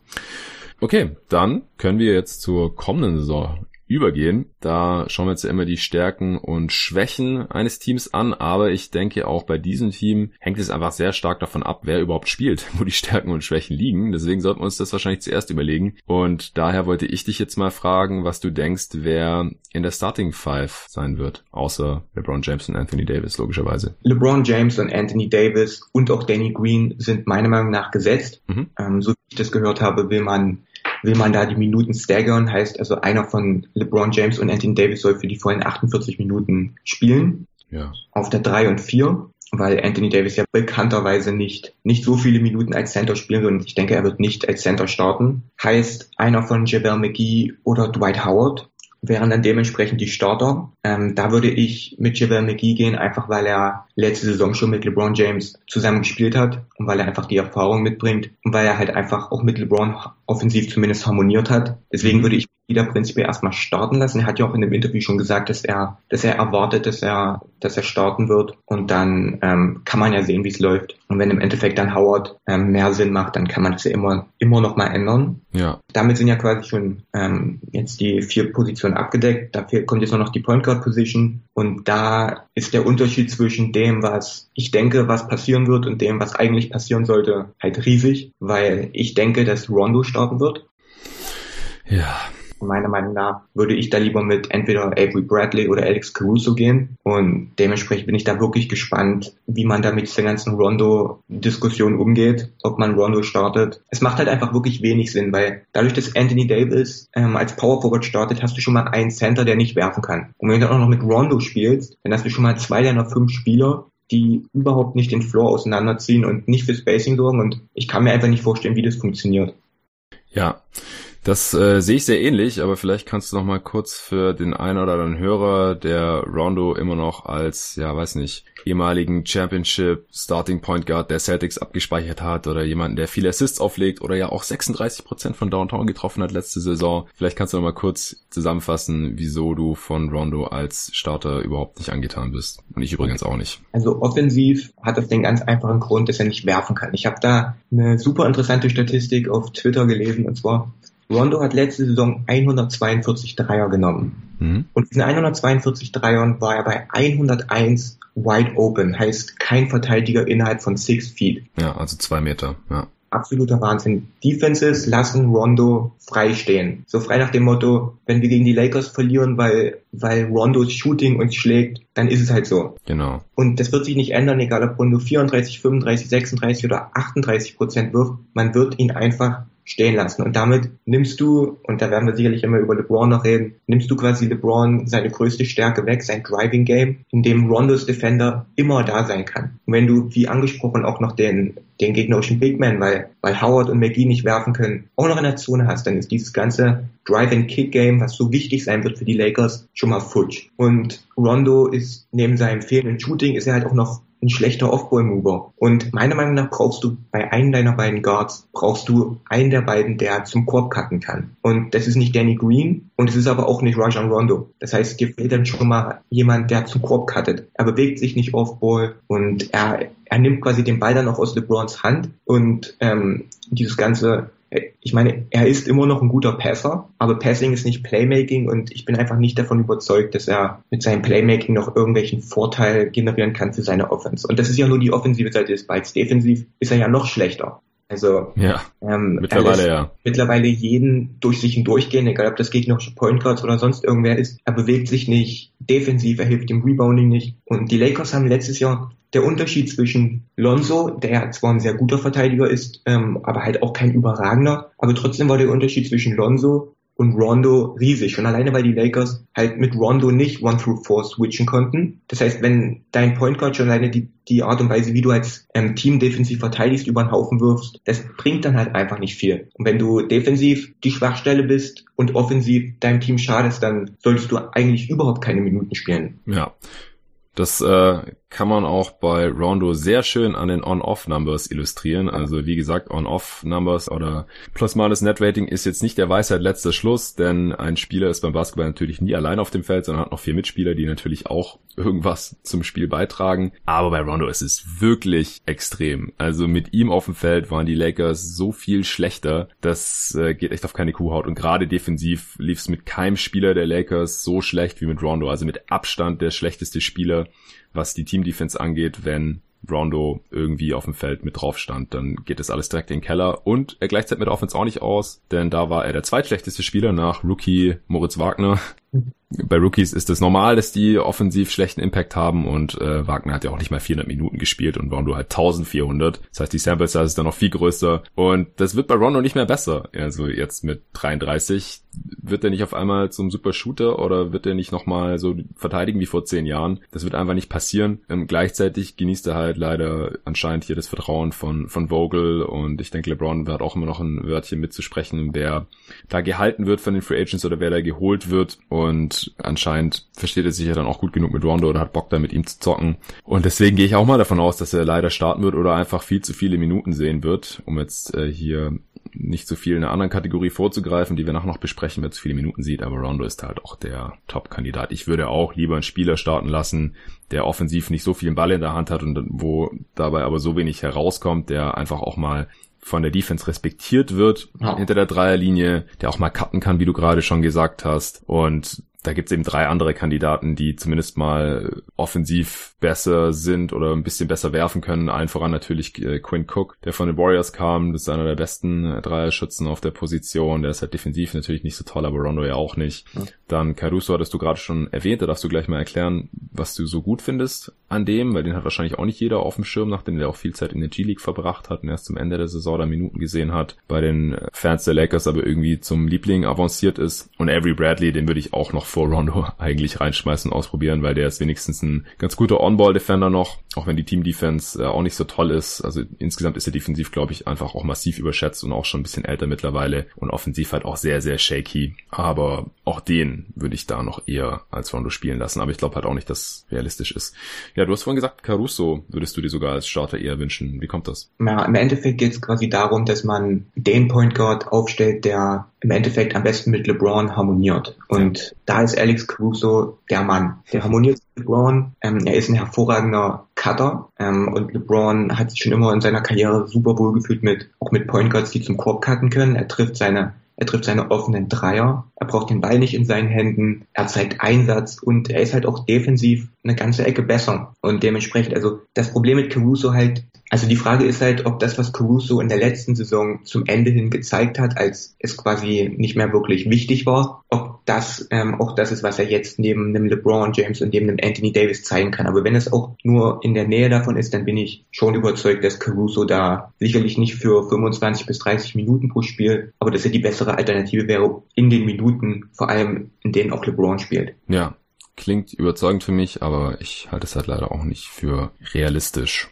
A: Okay, dann können wir jetzt zur kommenden Saison übergehen. Da schauen wir jetzt ja immer die Stärken und Schwächen eines Teams an, aber ich denke auch bei diesem Team hängt es einfach sehr stark davon ab, wer überhaupt spielt, [LAUGHS] wo die Stärken und Schwächen liegen. Deswegen sollten wir uns das wahrscheinlich zuerst überlegen. Und daher wollte ich dich jetzt mal fragen, was du denkst, wer in der Starting Five sein wird, außer LeBron James und Anthony Davis, logischerweise.
B: LeBron James und Anthony Davis und auch Danny Green sind meiner Meinung nach gesetzt. Mhm. Ähm, so wie ich das gehört habe, will man will man da die Minuten staggern, heißt also einer von LeBron James und Anthony Davis soll für die vollen 48 Minuten spielen. Ja. Auf der 3 und 4, weil Anthony Davis ja bekannterweise nicht, nicht so viele Minuten als Center spielen wird und ich denke, er wird nicht als Center starten. Heißt einer von Jabel McGee oder Dwight Howard wären dann dementsprechend die Starter. Ähm, da würde ich mit JaVale McGee gehen, einfach weil er letzte Saison schon mit LeBron James zusammen gespielt hat und weil er einfach die Erfahrung mitbringt und weil er halt einfach auch mit LeBron offensiv zumindest harmoniert hat. Deswegen würde ich wieder prinzipiell erstmal starten lassen. Er hat ja auch in dem Interview schon gesagt, dass er, dass er erwartet, dass er, dass er starten wird. Und dann ähm, kann man ja sehen, wie es läuft. Und wenn im Endeffekt dann Howard ähm, mehr Sinn macht, dann kann man das ja immer, immer noch mal ändern. Ja. Damit sind ja quasi schon ähm, jetzt die vier Positionen abgedeckt. Dafür kommt jetzt nur noch die Point Guard Position. Und da ist der Unterschied zwischen dem, was ich denke, was passieren wird und dem, was eigentlich passieren sollte, halt riesig, weil ich denke, dass Rondo starten wird. Ja, meiner Meinung nach würde ich da lieber mit entweder Avery Bradley oder Alex Caruso gehen. Und dementsprechend bin ich da wirklich gespannt, wie man da mit dieser ganzen Rondo-Diskussion umgeht, ob man Rondo startet. Es macht halt einfach wirklich wenig Sinn, weil dadurch, dass Anthony Davis ähm, als Power Forward startet, hast du schon mal einen Center, der nicht werfen kann. Und wenn du dann auch noch mit Rondo spielst, dann hast du schon mal zwei deiner fünf Spieler, die überhaupt nicht den Floor auseinanderziehen und nicht für Spacing sorgen. Und ich kann mir einfach nicht vorstellen, wie das funktioniert.
A: Ja, das äh, sehe ich sehr ähnlich, aber vielleicht kannst du noch mal kurz für den einen oder anderen Hörer, der Rondo immer noch als, ja, weiß nicht, ehemaligen Championship Starting Point Guard der Celtics abgespeichert hat oder jemanden, der viele Assists auflegt oder ja auch 36 Prozent von Downtown getroffen hat letzte Saison. Vielleicht kannst du noch mal kurz zusammenfassen, wieso du von Rondo als Starter überhaupt nicht angetan bist. Und ich übrigens auch nicht.
B: Also offensiv hat das den ganz einfachen Grund, dass er nicht werfen kann. Ich habe da eine super interessante Statistik auf Twitter gelesen und zwar Rondo hat letzte Saison 142 Dreier genommen. Mhm. Und in 142 Dreiern war er bei 101 wide open, heißt kein Verteidiger innerhalb von six feet.
A: Ja, also zwei Meter, ja.
B: Absoluter Wahnsinn. Defenses lassen Rondo frei stehen. So frei nach dem Motto, wenn wir gegen die Lakers verlieren, weil, weil Rondos Shooting uns schlägt, dann ist es halt so.
A: Genau.
B: Und das wird sich nicht ändern, egal ob Rondo 34, 35, 36 oder 38 Prozent wirft. Man wird ihn einfach stehen lassen. Und damit nimmst du, und da werden wir sicherlich immer über LeBron noch reden, nimmst du quasi LeBron seine größte Stärke weg, sein Driving Game, in dem Rondos Defender immer da sein kann. Und wenn du, wie angesprochen, auch noch den, den gegnerischen Big Man, weil, weil Howard und McGee nicht werfen können, auch noch in der Zone hast, dann ist dieses ganze Drive-and-Kick-Game, was so wichtig sein wird für die Lakers, schon mal futsch. Und Rondo ist neben seinem fehlenden Shooting, ist er halt auch noch ein schlechter Off-Ball-Mover. Und meiner Meinung nach brauchst du bei einem deiner beiden Guards, brauchst du einen der beiden, der zum Korb cutten kann. Und das ist nicht Danny Green und es ist aber auch nicht Rajon Rondo. Das heißt, dir fehlt dann schon mal jemand, der zum Korb cuttet. Er bewegt sich nicht Off-Ball und er, er nimmt quasi den Ball dann auch aus LeBrons Hand und ähm, dieses ganze ich meine, er ist immer noch ein guter Passer, aber Passing ist nicht Playmaking und ich bin einfach nicht davon überzeugt, dass er mit seinem Playmaking noch irgendwelchen Vorteil generieren kann für seine Offense. Und das ist ja nur die offensive Seite des Balls. Defensiv ist er ja noch schlechter. Also
A: ja, ähm, mittlerweile ja.
B: Mittlerweile jeden durch sich hindurchgehen, egal ob das gegnerische Point Guards oder sonst irgendwer ist. Er bewegt sich nicht defensiv, er hilft dem Rebounding nicht. Und die Lakers haben letztes Jahr der Unterschied zwischen Lonzo, der zwar ein sehr guter Verteidiger ist, ähm, aber halt auch kein überragender, aber trotzdem war der Unterschied zwischen Lonzo und Rondo riesig. Schon alleine, weil die Lakers halt mit Rondo nicht One through Four switchen konnten. Das heißt, wenn dein Point Guard schon alleine die, die Art und Weise, wie du als ähm, Team defensiv verteidigst, über den Haufen wirfst, das bringt dann halt einfach nicht viel. Und wenn du defensiv die Schwachstelle bist und offensiv deinem Team schadest, dann solltest du eigentlich überhaupt keine Minuten spielen.
A: Ja. Das äh, kann man auch bei Rondo sehr schön an den On-Off-Numbers illustrieren. Also wie gesagt, On-Off-Numbers oder plus-minus Net-Rating ist jetzt nicht der Weisheit letzter Schluss, denn ein Spieler ist beim Basketball natürlich nie allein auf dem Feld, sondern hat noch vier Mitspieler, die natürlich auch irgendwas zum Spiel beitragen. Aber bei Rondo ist es wirklich extrem. Also mit ihm auf dem Feld waren die Lakers so viel schlechter, das äh, geht echt auf keine Kuhhaut. Und gerade defensiv lief es mit keinem Spieler der Lakers so schlecht wie mit Rondo. Also mit Abstand der schlechteste Spieler was die Team-Defense angeht, wenn Rondo irgendwie auf dem Feld mit drauf stand, dann geht das alles direkt in den Keller. Und er gleicht mit Offense auch nicht aus, denn da war er der zweitschlechteste Spieler nach Rookie Moritz Wagner bei Rookies ist es normal, dass die offensiv schlechten Impact haben und äh, Wagner hat ja auch nicht mal 400 Minuten gespielt und Rondo halt 1400. Das heißt, die Sample Size ist dann noch viel größer und das wird bei Rondo nicht mehr besser. Also jetzt mit 33 wird er nicht auf einmal zum Super Shooter oder wird er nicht nochmal so verteidigen wie vor zehn Jahren. Das wird einfach nicht passieren. Ähm, gleichzeitig genießt er halt leider anscheinend hier das Vertrauen von, von Vogel und ich denke, LeBron wird auch immer noch ein Wörtchen mitzusprechen, wer da gehalten wird von den Free Agents oder wer da geholt wird. Und und anscheinend versteht er sich ja dann auch gut genug mit Rondo oder hat Bock da mit ihm zu zocken. Und deswegen gehe ich auch mal davon aus, dass er leider starten wird oder einfach viel zu viele Minuten sehen wird, um jetzt äh, hier nicht so viel in einer anderen Kategorie vorzugreifen, die wir nachher noch besprechen, wer zu viele Minuten sieht, aber Rondo ist halt auch der Top-Kandidat. Ich würde auch lieber einen Spieler starten lassen, der offensiv nicht so viel Ball in der Hand hat und wo dabei aber so wenig herauskommt, der einfach auch mal von der Defense respektiert wird ja. hinter der Dreierlinie, der auch mal cutten kann, wie du gerade schon gesagt hast. Und da gibt's eben drei andere Kandidaten, die zumindest mal offensiv besser sind oder ein bisschen besser werfen können. Allen voran natürlich äh, Quinn Cook, der von den Warriors kam. Das ist einer der besten äh, Dreierschützen auf der Position. Der ist halt defensiv natürlich nicht so toll, aber Rondo ja auch nicht. Ja. Dann Caruso hattest du gerade schon erwähnt. Da darfst du gleich mal erklären, was du so gut findest an dem, weil den hat wahrscheinlich auch nicht jeder auf dem Schirm, nachdem der auch viel Zeit in der G-League verbracht hat und erst zum Ende der Saison da Minuten gesehen hat. Bei den Fans der Lakers aber irgendwie zum Liebling avanciert ist. Und Avery Bradley, den würde ich auch noch vor Rondo [LAUGHS] eigentlich reinschmeißen und ausprobieren, weil der ist wenigstens ein ganz guter On-Ball-Defender noch, auch wenn die Team-Defense äh, auch nicht so toll ist. Also insgesamt ist er defensiv, glaube ich, einfach auch massiv überschätzt und auch schon ein bisschen älter mittlerweile und offensiv halt auch sehr, sehr shaky. Aber auch den würde ich da noch eher als Rondo spielen lassen. Aber ich glaube halt auch nicht, dass realistisch ist. Ja, du hast vorhin gesagt, Caruso würdest du dir sogar als Starter eher wünschen. Wie kommt das?
B: Ja, im Endeffekt geht es quasi darum, dass man den Point Guard aufstellt, der im Endeffekt am besten mit LeBron harmoniert. Und da ist Alex Caruso der Mann. Der harmoniert mit LeBron. Ähm, er ist ein hervorragender Cutter ähm, und LeBron hat sich schon immer in seiner Karriere super wohl gefühlt mit auch mit Point Guards, die zum Korb cutten können. Er trifft seine er trifft seine offenen Dreier, er braucht den Ball nicht in seinen Händen, er zeigt Einsatz und er ist halt auch defensiv eine ganze Ecke besser. Und dementsprechend, also das Problem mit Caruso halt, also die Frage ist halt, ob das, was Caruso in der letzten Saison zum Ende hin gezeigt hat, als es quasi nicht mehr wirklich wichtig war, ob das ähm, auch das ist, was er jetzt neben einem LeBron James und neben einem Anthony Davis zeigen kann. Aber wenn es auch nur in der Nähe davon ist, dann bin ich schon überzeugt, dass Caruso da sicherlich nicht für 25 bis 30 Minuten pro Spiel, aber dass er die bessere Alternative wäre in den Minuten, vor allem in denen auch LeBron spielt.
A: Ja, klingt überzeugend für mich, aber ich halte es halt leider auch nicht für realistisch.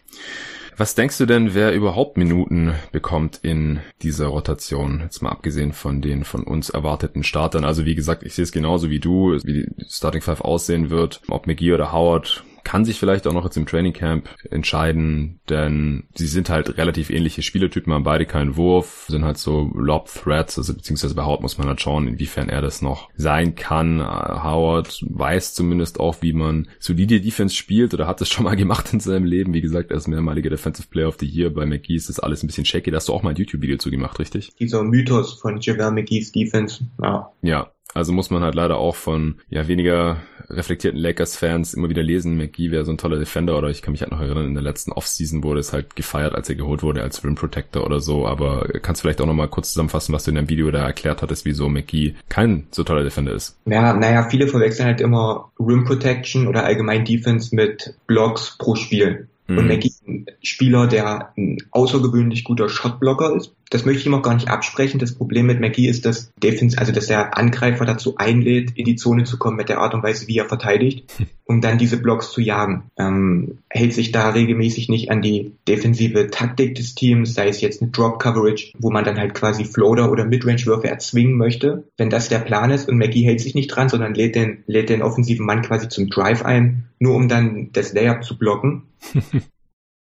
A: Was denkst du denn, wer überhaupt Minuten bekommt in dieser Rotation? Jetzt mal abgesehen von den von uns erwarteten Startern. Also wie gesagt, ich sehe es genauso wie du, wie die Starting Five aussehen wird. Ob McGee oder Howard kann sich vielleicht auch noch jetzt im Training Camp entscheiden, denn sie sind halt relativ ähnliche Spielertypen, haben beide keinen Wurf, sind halt so Lob Threats, also beziehungsweise bei Howard muss man halt schauen, inwiefern er das noch sein kann. Howard weiß zumindest auch, wie man solide Defense spielt oder hat es schon mal gemacht in seinem Leben. Wie gesagt, er ist mehrmaliger Defensive Player of the Year. Bei McGee ist das alles ein bisschen shaky. Da hast du auch mal ein YouTube-Video zu gemacht, richtig?
B: Dieser Mythos von Javel McGee's Defense,
A: ja. Ja, also muss man halt leider auch von ja weniger reflektierten Lakers-Fans immer wieder lesen, McGee wäre so ein toller Defender oder ich kann mich halt noch erinnern, in der letzten Offseason wurde es halt gefeiert, als er geholt wurde als Rim Protector oder so, aber kannst du vielleicht auch nochmal kurz zusammenfassen, was du in dem Video da erklärt hattest, wieso McGee kein so toller Defender ist?
B: Ja, naja, viele verwechseln halt immer Rim Protection oder allgemein Defense mit Blocks pro Spiel. Mhm. Und McGee ist ein Spieler, der ein außergewöhnlich guter Shotblocker ist, das möchte ich ihm auch gar nicht absprechen. Das Problem mit McGee ist, dass Defense, also dass der Angreifer dazu einlädt, in die Zone zu kommen mit der Art und Weise, wie er verteidigt, [LAUGHS] um dann diese Blocks zu jagen. Ähm, hält sich da regelmäßig nicht an die defensive Taktik des Teams, sei es jetzt eine Drop Coverage, wo man dann halt quasi Floater oder Midrange-Würfe erzwingen möchte. Wenn das der Plan ist und McGee hält sich nicht dran, sondern lädt den, lädt den offensiven Mann quasi zum Drive ein, nur um dann das Layup zu blocken. [LAUGHS]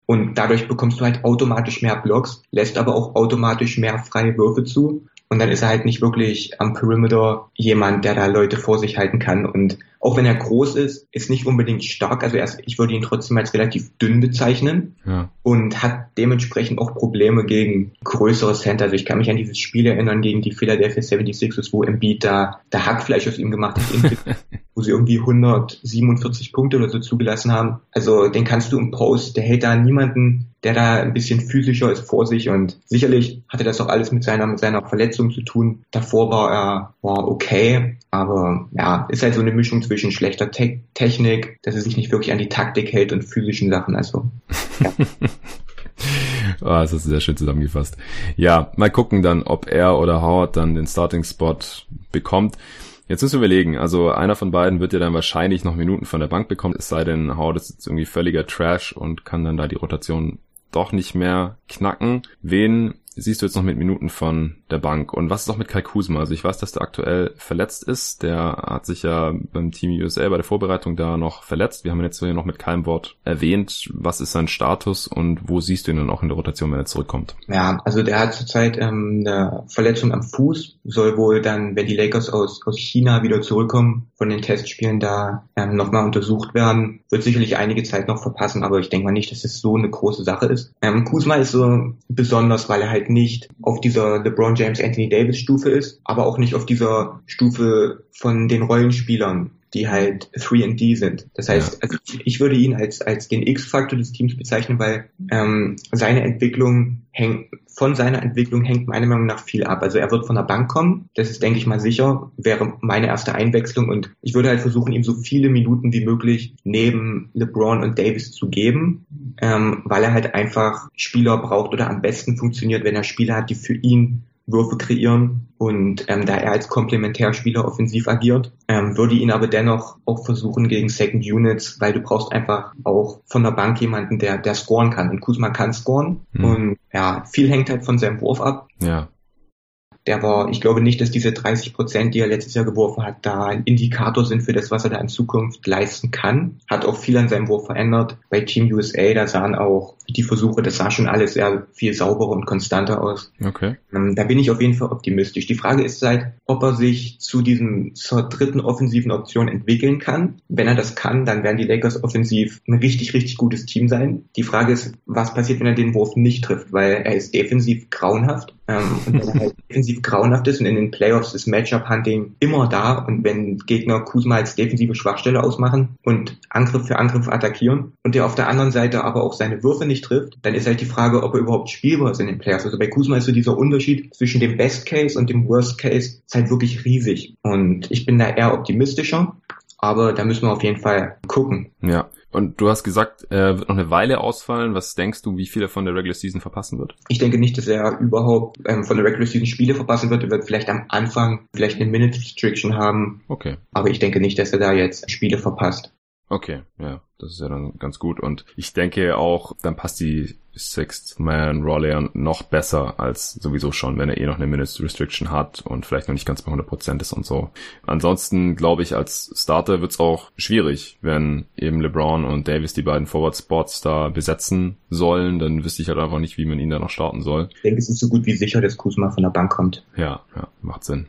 B: Und dadurch bekommst du halt automatisch mehr Blocks, lässt aber auch automatisch mehr freie Würfe zu. Und dann ist er halt nicht wirklich am Perimeter jemand, der da Leute vor sich halten kann. Und auch wenn er groß ist, ist nicht unbedingt stark. Also er ist, ich würde ihn trotzdem als relativ dünn bezeichnen ja. und hat dementsprechend auch Probleme gegen größere Center. Also ich kann mich an dieses Spiel erinnern gegen die Philadelphia 76ers, wo Embiid da, da Hackfleisch aus ihm gemacht hat, [LAUGHS] wo sie irgendwie 147 Punkte oder so zugelassen haben. Also den kannst du im Post, der hält da niemanden, der da ein bisschen physischer ist vor sich und sicherlich hatte das auch alles mit seiner, mit seiner Verletzung zu tun. Davor war er, war okay, aber ja, ist halt so eine Mischung zwischen zwischen schlechter Te Technik, dass er sich nicht wirklich an die Taktik hält und physischen Sachen. Also, ja.
A: oh, [LAUGHS] das hast sehr schön zusammengefasst. Ja, mal gucken dann, ob er oder Howard dann den Starting-Spot bekommt. Jetzt müssen wir überlegen, also einer von beiden wird ja dann wahrscheinlich noch Minuten von der Bank bekommen, es sei denn, Howard ist jetzt irgendwie völliger Trash und kann dann da die Rotation doch nicht mehr knacken. Wen siehst du jetzt noch mit Minuten von der Bank? Und was ist auch mit Kai Kusma? Also ich weiß, dass der aktuell verletzt ist. Der hat sich ja beim Team USA bei der Vorbereitung da noch verletzt. Wir haben ihn jetzt hier noch mit keinem Wort erwähnt. Was ist sein Status und wo siehst du ihn dann auch in der Rotation, wenn er zurückkommt?
B: Ja, also der hat zurzeit ähm, eine Verletzung am Fuß, soll wohl dann, wenn die Lakers aus, aus China wieder zurückkommen, von den Testspielen da ähm, nochmal untersucht werden. Wird sicherlich einige Zeit noch verpassen, aber ich denke mal nicht, dass es so eine große Sache ist. Ähm, Kuzma ist so besonders, weil er halt nicht auf dieser LeBron James Anthony Davis Stufe ist, aber auch nicht auf dieser Stufe von den Rollenspielern die halt 3D sind. Das heißt, ja. also ich würde ihn als, als den X-Faktor des Teams bezeichnen, weil ähm, seine Entwicklung hängt, von seiner Entwicklung hängt meiner Meinung nach viel ab. Also er wird von der Bank kommen, das ist, denke ich mal, sicher, wäre meine erste Einwechslung und ich würde halt versuchen, ihm so viele Minuten wie möglich neben LeBron und Davis zu geben, ähm, weil er halt einfach Spieler braucht oder am besten funktioniert, wenn er Spieler hat, die für ihn Würfe kreieren und ähm, da er als Komplementärspieler offensiv agiert, ähm, würde ihn aber dennoch auch versuchen gegen Second Units, weil du brauchst einfach auch von der Bank jemanden, der der scoren kann und Kuzma kann scoren mhm. und ja, viel hängt halt von seinem Wurf ab.
A: Ja
B: der war, ich glaube nicht, dass diese 30 Prozent, die er letztes Jahr geworfen hat, da ein Indikator sind für das, was er da in Zukunft leisten kann. Hat auch viel an seinem Wurf verändert. Bei Team USA, da sahen auch die Versuche, das sah schon alles sehr viel sauberer und konstanter aus.
A: Okay.
B: Ähm, da bin ich auf jeden Fall optimistisch. Die Frage ist halt, ob er sich zu diesem, zur dritten offensiven Option entwickeln kann. Wenn er das kann, dann werden die Lakers offensiv ein richtig, richtig gutes Team sein. Die Frage ist, was passiert, wenn er den Wurf nicht trifft, weil er ist defensiv grauenhaft. Ähm, und wenn er halt [LAUGHS] defensiv grauenhaft ist und in den Playoffs ist Matchup-Hunting immer da und wenn Gegner Kuzma als defensive Schwachstelle ausmachen und Angriff für Angriff attackieren und der auf der anderen Seite aber auch seine Würfe nicht trifft, dann ist halt die Frage, ob er überhaupt spielbar ist in den Playoffs. Also bei Kuzma ist so dieser Unterschied zwischen dem Best Case und dem Worst Case ist halt wirklich riesig. Und ich bin da eher optimistischer, aber da müssen wir auf jeden Fall gucken.
A: Ja. Und du hast gesagt, er wird noch eine Weile ausfallen. Was denkst du, wie viel er von der Regular Season verpassen wird?
B: Ich denke nicht, dass er überhaupt ähm, von der Regular Season Spiele verpassen wird. Er wird vielleicht am Anfang vielleicht eine Minute Restriction haben.
A: Okay.
B: Aber ich denke nicht, dass er da jetzt Spiele verpasst.
A: Okay, ja, das ist ja dann ganz gut. Und ich denke auch, dann passt die Sixth Man Roller noch besser als sowieso schon, wenn er eh noch eine Minutes Restriction hat und vielleicht noch nicht ganz bei 100% ist und so. Ansonsten glaube ich, als Starter wird's auch schwierig, wenn eben LeBron und Davis die beiden Forward Spots da besetzen sollen, dann wüsste ich halt einfach nicht, wie man ihn da noch starten soll.
B: Ich denke, es ist so gut wie sicher, dass Kuzma von der Bank kommt.
A: Ja, ja, macht Sinn.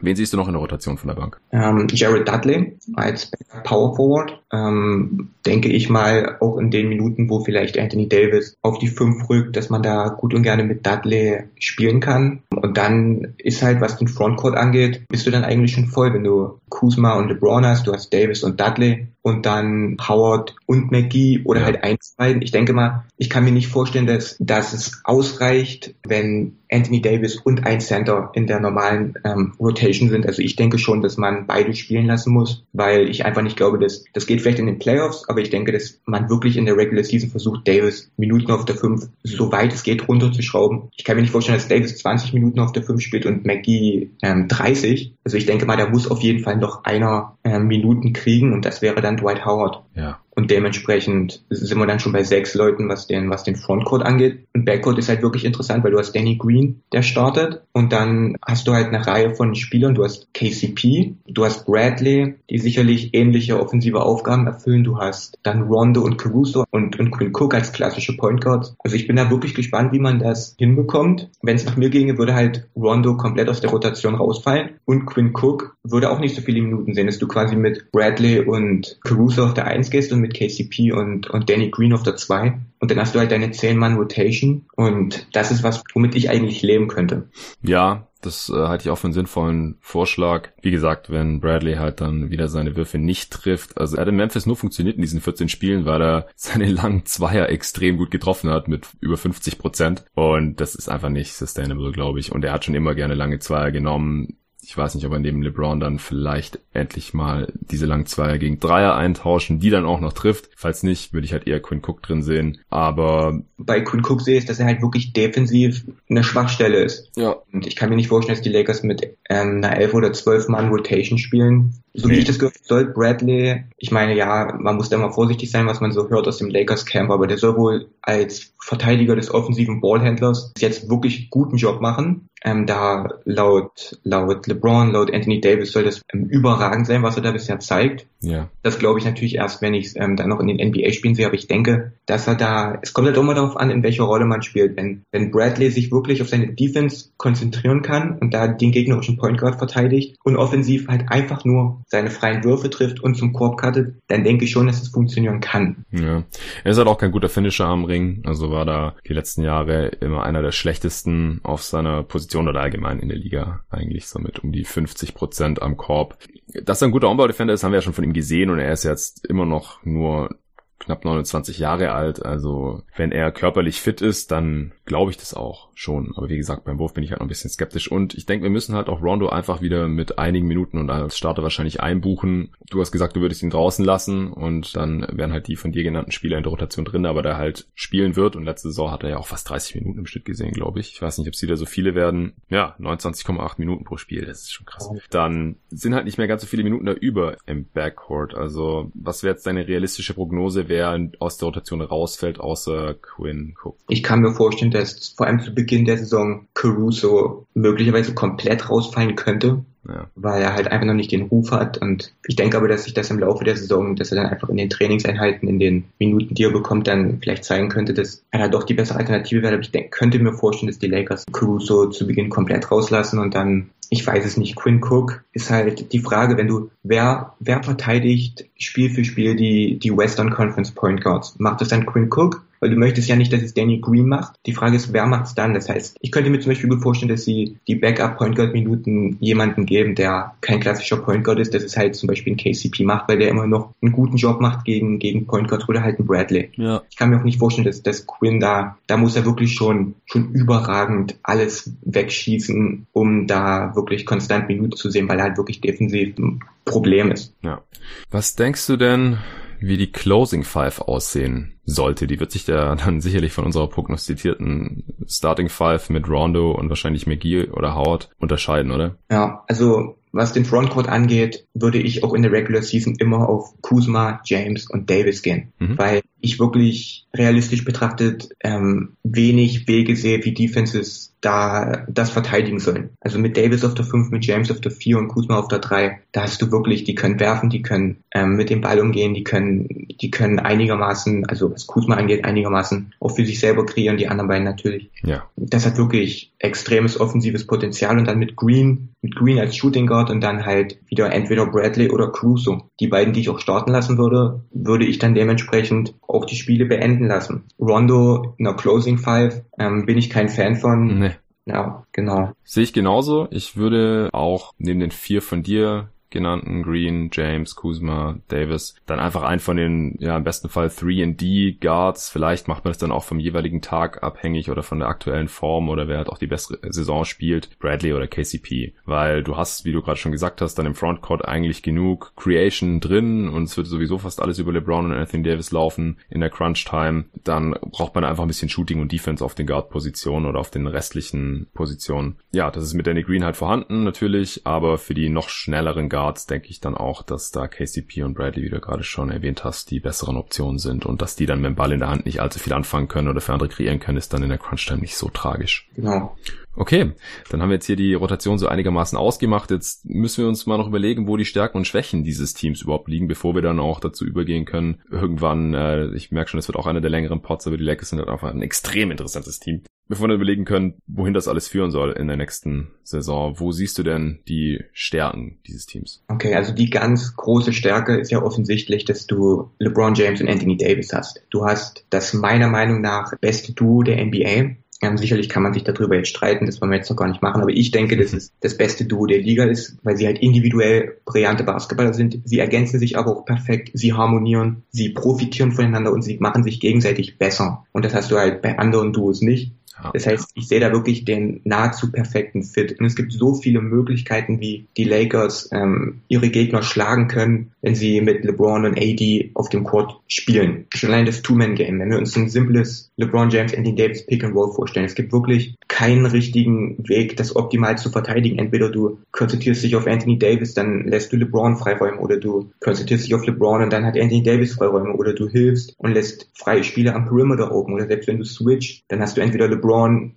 A: Wen siehst du noch in der Rotation von der Bank?
B: Ähm, Jared Dudley als Power Forward. Ähm, denke ich mal auch in den Minuten, wo vielleicht Anthony Davis auf die 5 rückt, dass man da gut und gerne mit Dudley spielen kann. Und dann ist halt, was den Frontcourt angeht, bist du dann eigentlich schon voll, wenn du Kuzma und LeBron hast, du hast Davis und Dudley und dann Howard und McGee oder ja. halt eins beiden. Ich denke mal, ich kann mir nicht vorstellen, dass, dass es ausreicht, wenn Anthony Davis und ein Center in der normalen ähm, Rotation sind. Also ich denke schon, dass man beide spielen lassen muss, weil ich einfach nicht glaube, dass das geht vielleicht in den Playoffs, aber ich denke, dass man wirklich in der Regular Season versucht, Davis Minuten auf der 5 so weit es geht runterzuschrauben. Ich kann mir nicht vorstellen, dass Davis 20 Minuten auf der 5 spielt und McGee ähm, 30. Also ich denke mal, da muss auf jeden Fall noch einer äh, Minuten kriegen und das wäre dann Dwight Howard.
A: Ja.
B: Und dementsprechend sind wir dann schon bei sechs Leuten, was den, was den Frontcourt angeht. Und Backcourt ist halt wirklich interessant, weil du hast Danny Green, der startet. Und dann hast du halt eine Reihe von Spielern. Du hast KCP, du hast Bradley, die sicherlich ähnliche offensive Aufgaben erfüllen. Du hast dann Rondo und Caruso und, und Quinn Cook als klassische Point Guards. Also ich bin da wirklich gespannt, wie man das hinbekommt. Wenn es nach mir ginge, würde halt Rondo komplett aus der Rotation rausfallen. Und Quinn Cook würde auch nicht so viele Minuten sehen, dass du quasi mit Bradley und Caruso auf der Eins gehst und mit KCP und, und Danny Green auf der 2. Und dann hast du halt deine 10-Mann-Rotation. Und das ist was, womit ich eigentlich leben könnte.
A: Ja, das äh, halte ich auch für einen sinnvollen Vorschlag. Wie gesagt, wenn Bradley halt dann wieder seine Würfe nicht trifft. Also er hat in Memphis nur funktioniert in diesen 14 Spielen, weil er [LAUGHS] seine langen Zweier extrem gut getroffen hat mit über 50 Prozent. Und das ist einfach nicht sustainable, glaube ich. Und er hat schon immer gerne lange Zweier genommen ich weiß nicht, ob er neben LeBron dann vielleicht endlich mal diese langen Zweier gegen Dreier eintauschen, die dann auch noch trifft. Falls nicht, würde ich halt eher Quinn Cook drin sehen. Aber
B: bei Quinn Cook sehe ich, dass er halt wirklich defensiv eine Schwachstelle ist.
A: Ja.
B: Und ich kann mir nicht vorstellen, dass die Lakers mit ähm, einer 11 oder 12 Mann Rotation spielen. So wie ich das gehört soll Bradley, ich meine ja, man muss da immer vorsichtig sein, was man so hört aus dem Lakers Camp, aber der soll wohl als Verteidiger des offensiven Ballhändlers jetzt wirklich guten Job machen. Ähm, da laut, laut LeBron, laut Anthony Davis soll das ähm, überragend sein, was er da bisher zeigt.
A: Ja.
B: Das glaube ich natürlich erst, wenn ich es ähm, dann noch in den NBA-Spielen sehe, aber ich denke, dass er da, es kommt halt immer darauf an, in welcher Rolle man spielt. Wenn, wenn Bradley sich wirklich auf seine Defense konzentrieren kann und da den gegnerischen Point Guard verteidigt und offensiv halt einfach nur seine freien Würfe trifft und zum Korb cuttet, dann denke ich schon, dass es funktionieren kann.
A: Ja. Er ist halt auch kein guter Finisher am Ring, also war da die letzten Jahre immer einer der schlechtesten auf seiner Position oder allgemein in der Liga eigentlich so mit um die 50 Prozent am Korb. Dass er ein guter On-Ball-Defender ist, haben wir ja schon von ihm gesehen und er ist jetzt immer noch nur knapp 29 Jahre alt. Also wenn er körperlich fit ist, dann glaube ich das auch schon. Aber wie gesagt, beim Wurf bin ich halt noch ein bisschen skeptisch. Und ich denke, wir müssen halt auch Rondo einfach wieder mit einigen Minuten und als Starter wahrscheinlich einbuchen. Du hast gesagt, du würdest ihn draußen lassen und dann wären halt die von dir genannten Spieler in der Rotation drin, aber der halt spielen wird. Und letzte Saison hat er ja auch fast 30 Minuten im Schnitt gesehen, glaube ich. Ich weiß nicht, ob es wieder so viele werden. Ja, 29,8 Minuten pro Spiel. Das ist schon krass. Dann sind halt nicht mehr ganz so viele Minuten da über im Backcourt. Also was wäre jetzt deine realistische Prognose? wer aus der Rotation rausfällt, außer Quinn Cook?
B: Ich kann mir vorstellen, dass vor allem zu Beginn der Saison Caruso möglicherweise komplett rausfallen könnte. Ja. weil er halt einfach noch nicht den Ruf hat. Und ich denke aber, dass sich das im Laufe der Saison, dass er dann einfach in den Trainingseinheiten, in den Minuten, die er bekommt, dann vielleicht zeigen könnte, dass er halt doch die bessere Alternative wäre. Aber ich denke, könnte mir vorstellen, dass die Lakers Caruso zu Beginn komplett rauslassen und dann ich weiß es nicht. Quinn Cook ist halt die Frage, wenn du, wer, wer verteidigt Spiel für Spiel die, die Western Conference Point Guards? Macht das dann Quinn Cook? Weil du möchtest ja nicht, dass es Danny Green macht. Die Frage ist, wer macht es dann? Das heißt, ich könnte mir zum Beispiel gut vorstellen, dass sie die Backup Point Guard Minuten jemanden geben, der kein klassischer Point Guard ist, dass es halt zum Beispiel ein KCP macht, weil der immer noch einen guten Job macht gegen, gegen Point Guards oder halt ein Bradley. Ja. Ich kann mir auch nicht vorstellen, dass, dass Quinn da, da muss er wirklich schon, schon überragend alles wegschießen, um da wirklich konstant Minuten zu sehen, weil er halt wirklich defensiv ein Problem ist.
A: Ja. Was denkst du denn, wie die Closing Five aussehen sollte. Die wird sich ja [LAUGHS] dann sicherlich von unserer prognostizierten Starting Five mit Rondo und wahrscheinlich McGee oder Howard unterscheiden, oder?
B: Ja, also was den Frontcourt angeht, würde ich auch in der Regular Season immer auf Kuzma, James und Davis gehen, mhm. weil ich wirklich realistisch betrachtet ähm, wenig Wege sehe, wie Defenses da das verteidigen sollen. Also mit Davis auf der 5, mit James auf der 4 und Kuzma auf der 3, da hast du wirklich, die können werfen, die können ähm, mit dem Ball umgehen, die können, die können einigermaßen, also was Kuzma angeht, einigermaßen auch für sich selber kreieren, die anderen beiden natürlich.
A: Ja.
B: Das hat wirklich extremes offensives Potenzial und dann mit Green, mit Green als Shooting Guard und dann halt wieder entweder Bradley oder Crusoe. Die beiden, die ich auch starten lassen würde, würde ich dann dementsprechend auch die Spiele beenden lassen. Rondo in der Closing Five ähm, bin ich kein Fan von. Nee. Ja, genau.
A: Sehe ich genauso. Ich würde auch neben den vier von dir genannten, Green, James, Kuzma, Davis, dann einfach einen von den, ja, im besten Fall 3D Guards. Vielleicht macht man es dann auch vom jeweiligen Tag abhängig oder von der aktuellen Form oder wer halt auch die bessere Saison spielt, Bradley oder KCP. Weil du hast, wie du gerade schon gesagt hast, dann im Frontcourt eigentlich genug Creation drin und es wird sowieso fast alles über LeBron und Anthony Davis laufen in der Crunch Time. Dann braucht man einfach ein bisschen Shooting und Defense auf den Guard-Positionen oder auf den restlichen Positionen. Ja, das ist mit Danny Green halt vorhanden natürlich, aber für die noch schnelleren Guards Guards denke ich dann auch, dass da KCP und Bradley, wie du gerade schon erwähnt hast, die besseren Optionen sind und dass die dann mit dem Ball in der Hand nicht allzu viel anfangen können oder für andere kreieren können, ist dann in der Crunch-Time nicht so tragisch.
B: Genau.
A: Okay, dann haben wir jetzt hier die Rotation so einigermaßen ausgemacht. Jetzt müssen wir uns mal noch überlegen, wo die Stärken und Schwächen dieses Teams überhaupt liegen, bevor wir dann auch dazu übergehen können. Irgendwann, äh, ich merke schon, es wird auch einer der längeren Pots, aber die Lakers sind halt einfach ein extrem interessantes Team. Bevor wir überlegen können, wohin das alles führen soll in der nächsten Saison, wo siehst du denn die Stärken dieses Teams?
B: Okay, also die ganz große Stärke ist ja offensichtlich, dass du LeBron James und Anthony Davis hast. Du hast das meiner Meinung nach beste Duo der NBA ähm, sicherlich kann man sich darüber jetzt streiten, das wollen wir jetzt noch gar nicht machen, aber ich denke, dass es das beste Duo der Liga ist, weil sie halt individuell brillante Basketballer sind. Sie ergänzen sich aber auch perfekt, sie harmonieren, sie profitieren voneinander und sie machen sich gegenseitig besser. Und das hast du halt bei anderen Duos nicht. Ja. Das heißt, ich sehe da wirklich den nahezu perfekten Fit. Und es gibt so viele Möglichkeiten, wie die Lakers ähm, ihre Gegner schlagen können, wenn sie mit LeBron und AD auf dem Court spielen. Schon allein das Two-Man-Game. Wenn wir uns ein simples LeBron James, Anthony Davis Pick and Roll vorstellen. Es gibt wirklich keinen richtigen Weg, das optimal zu verteidigen. Entweder du konzentrierst dich auf Anthony Davis, dann lässt du LeBron Freiräume oder du konzentrierst dich auf LeBron und dann hat Anthony Davis Freiräume oder du hilfst und lässt freie Spiele am Perimeter oben oder selbst wenn du switch, dann hast du entweder LeBron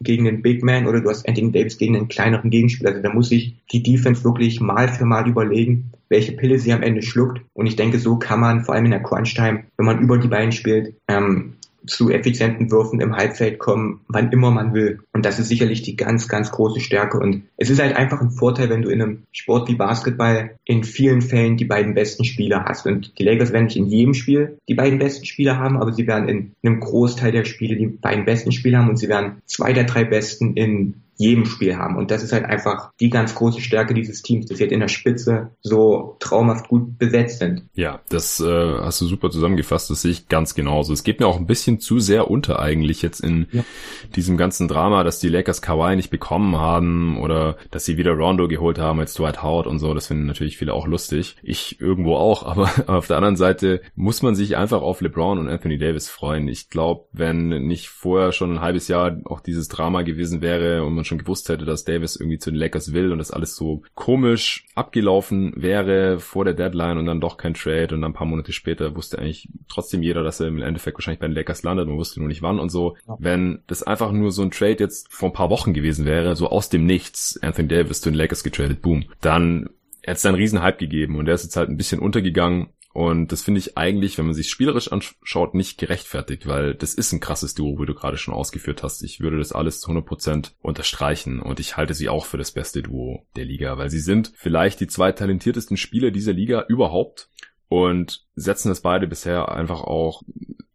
B: gegen den Big Man oder du hast Anthony Davis gegen einen kleineren Gegenspieler. Also da muss sich die Defense wirklich mal für mal überlegen, welche Pille sie am Ende schluckt. Und ich denke, so kann man vor allem in der Crunch-Time, wenn man über die Beine spielt, ähm, zu effizienten Würfen im Halbfeld kommen, wann immer man will. Und das ist sicherlich die ganz, ganz große Stärke. Und es ist halt einfach ein Vorteil, wenn du in einem Sport wie Basketball in vielen Fällen die beiden besten Spieler hast. Und die Lakers werden nicht in jedem Spiel die beiden besten Spieler haben, aber sie werden in einem Großteil der Spiele die beiden besten Spieler haben und sie werden zwei der drei besten in jedem Spiel haben. Und das ist halt einfach die ganz große Stärke dieses Teams, dass sie halt in der Spitze so traumhaft gut besetzt sind.
A: Ja, das äh, hast du super zusammengefasst, das sehe ich ganz genauso. Es geht mir auch ein bisschen zu sehr unter eigentlich jetzt in ja. diesem ganzen Drama, dass die Lakers Kawhi nicht bekommen haben oder dass sie wieder Rondo geholt haben als Dwight Howard und so. Das finden natürlich viele auch lustig. Ich irgendwo auch, [LAUGHS] aber auf der anderen Seite muss man sich einfach auf LeBron und Anthony Davis freuen. Ich glaube, wenn nicht vorher schon ein halbes Jahr auch dieses Drama gewesen wäre und man schon gewusst hätte, dass Davis irgendwie zu den Lakers will und das alles so komisch abgelaufen wäre vor der Deadline und dann doch kein Trade und dann ein paar Monate später wusste eigentlich trotzdem jeder, dass er im Endeffekt wahrscheinlich bei den Lakers landet, man wusste nur nicht wann und so. Wenn das einfach nur so ein Trade jetzt vor ein paar Wochen gewesen wäre, so aus dem Nichts, Anthony Davis zu den Lakers getradet, boom, dann hätte es einen riesen Hype gegeben und der ist jetzt halt ein bisschen untergegangen und das finde ich eigentlich, wenn man sich spielerisch anschaut, nicht gerechtfertigt, weil das ist ein krasses Duo, wie du gerade schon ausgeführt hast. Ich würde das alles zu 100% unterstreichen und ich halte sie auch für das beste Duo der Liga, weil sie sind vielleicht die zwei talentiertesten Spieler dieser Liga überhaupt und setzen das beide bisher einfach auch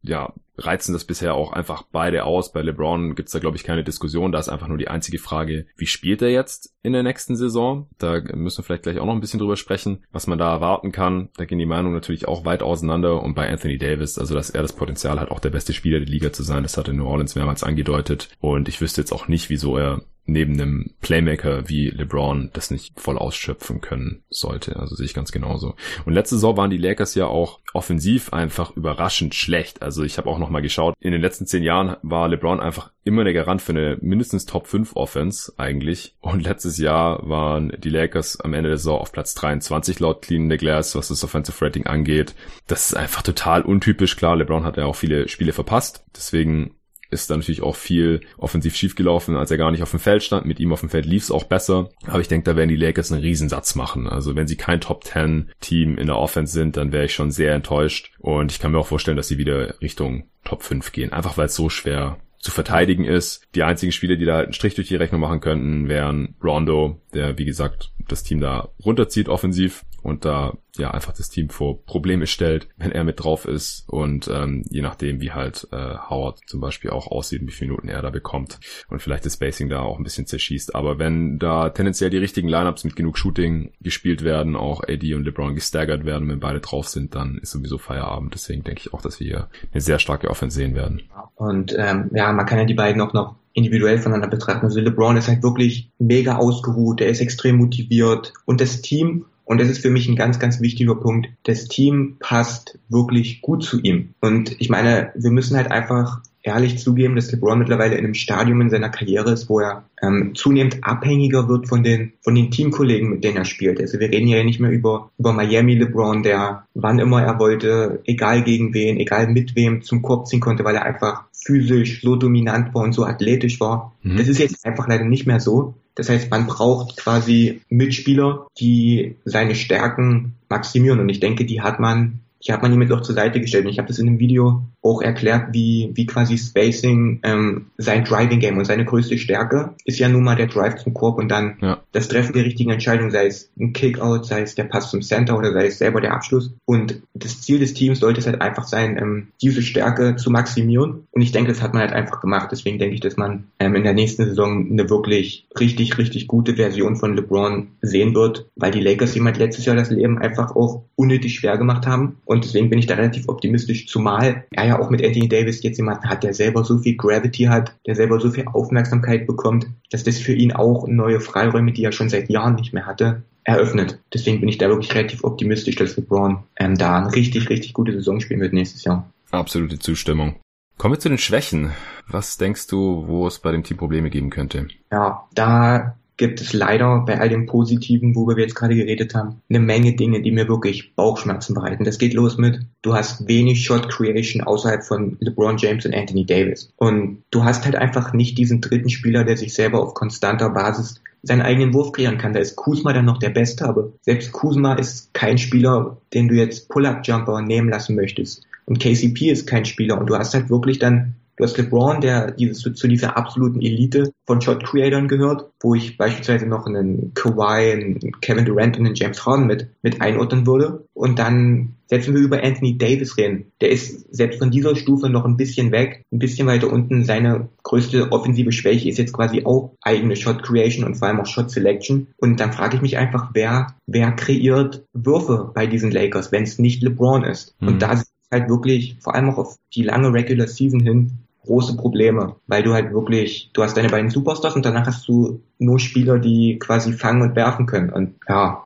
A: ja, reizen das bisher auch einfach beide aus. Bei LeBron gibt's da, glaube ich, keine Diskussion. Da ist einfach nur die einzige Frage, wie spielt er jetzt in der nächsten Saison? Da müssen wir vielleicht gleich auch noch ein bisschen drüber sprechen, was man da erwarten kann. Da gehen die Meinungen natürlich auch weit auseinander. Und bei Anthony Davis, also dass er das Potenzial hat, auch der beste Spieler der Liga zu sein, das hat er New Orleans mehrmals angedeutet. Und ich wüsste jetzt auch nicht, wieso er neben einem Playmaker wie LeBron das nicht voll ausschöpfen können sollte. Also sehe ich ganz genauso. Und letzte Saison waren die Lakers ja auch offensiv einfach überraschend schlecht. Also ich habe auch nochmal geschaut, in den letzten zehn Jahren war LeBron einfach immer der Garant für eine mindestens Top 5 Offense eigentlich. Und letztes Jahr waren die Lakers am Ende der Saison auf Platz 23 laut Clean the Glass, was das Offensive Rating angeht. Das ist einfach total untypisch. Klar, LeBron hat ja auch viele Spiele verpasst. Deswegen ist da natürlich auch viel offensiv schiefgelaufen, als er gar nicht auf dem Feld stand. Mit ihm auf dem Feld lief es auch besser. Aber ich denke, da werden die Lakers einen Riesensatz machen. Also wenn sie kein Top 10 Team in der Offense sind, dann wäre ich schon sehr enttäuscht. Und ich kann mir auch vorstellen, dass sie wieder Richtung Top 5 gehen. Einfach weil es so schwer zu verteidigen ist. Die einzigen Spiele, die da halt einen Strich durch die Rechnung machen könnten, wären Rondo, der wie gesagt das Team da runterzieht offensiv und da ja einfach das Team vor Probleme stellt, wenn er mit drauf ist und ähm, je nachdem, wie halt äh, Howard zum Beispiel auch aussieht, wie viele Minuten er da bekommt und vielleicht das Spacing da auch ein bisschen zerschießt. Aber wenn da tendenziell die richtigen Lineups mit genug Shooting gespielt werden, auch AD und LeBron gestaggert werden, wenn beide drauf sind, dann ist sowieso Feierabend. Deswegen denke ich auch, dass wir hier eine sehr starke Offense sehen werden.
B: Und ähm, ja, man kann ja die beiden auch noch individuell voneinander betrachten. Also LeBron ist halt wirklich mega ausgeruht, er ist extrem motiviert und das Team und das ist für mich ein ganz, ganz wichtiger Punkt. Das Team passt wirklich gut zu ihm. Und ich meine, wir müssen halt einfach ehrlich zugeben, dass LeBron mittlerweile in einem Stadium in seiner Karriere ist, wo er ähm, zunehmend abhängiger wird von den von den Teamkollegen, mit denen er spielt. Also wir reden hier nicht mehr über über Miami LeBron, der wann immer er wollte, egal gegen wen, egal mit wem, zum Korb ziehen konnte, weil er einfach physisch so dominant war und so athletisch war. Mhm. Das ist jetzt einfach leider nicht mehr so. Das heißt, man braucht quasi Mitspieler, die seine Stärken maximieren. Und ich denke, die hat man die hat man ihm jetzt auch zur Seite gestellt. Und ich habe das in einem Video auch erklärt, wie, wie quasi Spacing ähm, sein Driving Game und seine größte Stärke ist ja nun mal der Drive zum Korb und dann ja. das Treffen der richtigen Entscheidung, sei es ein Kickout, sei es der Pass zum Center oder sei es selber der Abschluss. Und das Ziel des Teams sollte es halt einfach sein, ähm, diese Stärke zu maximieren. Und ich denke, das hat man halt einfach gemacht. Deswegen denke ich, dass man ähm, in der nächsten Saison eine wirklich richtig, richtig gute Version von LeBron sehen wird, weil die Lakers jemand letztes Jahr das Leben einfach auch unnötig schwer gemacht haben. Und Und deswegen bin ich da relativ optimistisch, zumal er ja auch mit Anthony Davis jetzt jemanden hat, der selber so viel Gravity hat, der selber so viel Aufmerksamkeit bekommt, dass das für ihn auch neue Freiräume, die er schon seit Jahren nicht mehr hatte, eröffnet. Deswegen bin ich da wirklich relativ optimistisch, dass LeBron ähm, da eine richtig, richtig gute Saison spielen wird nächstes Jahr.
A: Absolute Zustimmung. Kommen wir zu den Schwächen. Was denkst du, wo es bei dem Team Probleme geben könnte?
B: Ja, da gibt es leider bei all dem Positiven, worüber wir jetzt gerade geredet haben, eine Menge Dinge, die mir wirklich Bauchschmerzen bereiten. Das geht los mit, du hast wenig Shot Creation außerhalb von LeBron James und Anthony Davis. Und du hast halt einfach nicht diesen dritten Spieler, der sich selber auf konstanter Basis seinen eigenen Wurf kreieren kann. Da ist Kuzma dann noch der Beste, aber selbst Kuzma ist kein Spieler, den du jetzt Pull-Up-Jumper nehmen lassen möchtest. Und KCP ist kein Spieler. Und du hast halt wirklich dann Du hast LeBron, der dieses, zu dieser absoluten Elite von Shot Creators gehört, wo ich beispielsweise noch einen Kawhi, einen Kevin Durant und einen James Harden mit, mit einordnen würde. Und dann, selbst wenn wir über Anthony Davis reden, der ist selbst von dieser Stufe noch ein bisschen weg, ein bisschen weiter unten. Seine größte offensive Schwäche ist jetzt quasi auch eigene Shot Creation und vor allem auch Shot Selection. Und dann frage ich mich einfach, wer, wer kreiert Würfe bei diesen Lakers, wenn es nicht LeBron ist? Mhm. Und da ist halt wirklich, vor allem auch auf die lange Regular Season hin, große Probleme, weil du halt wirklich, du hast deine beiden Superstars und danach hast du nur Spieler, die quasi fangen und werfen können und ja.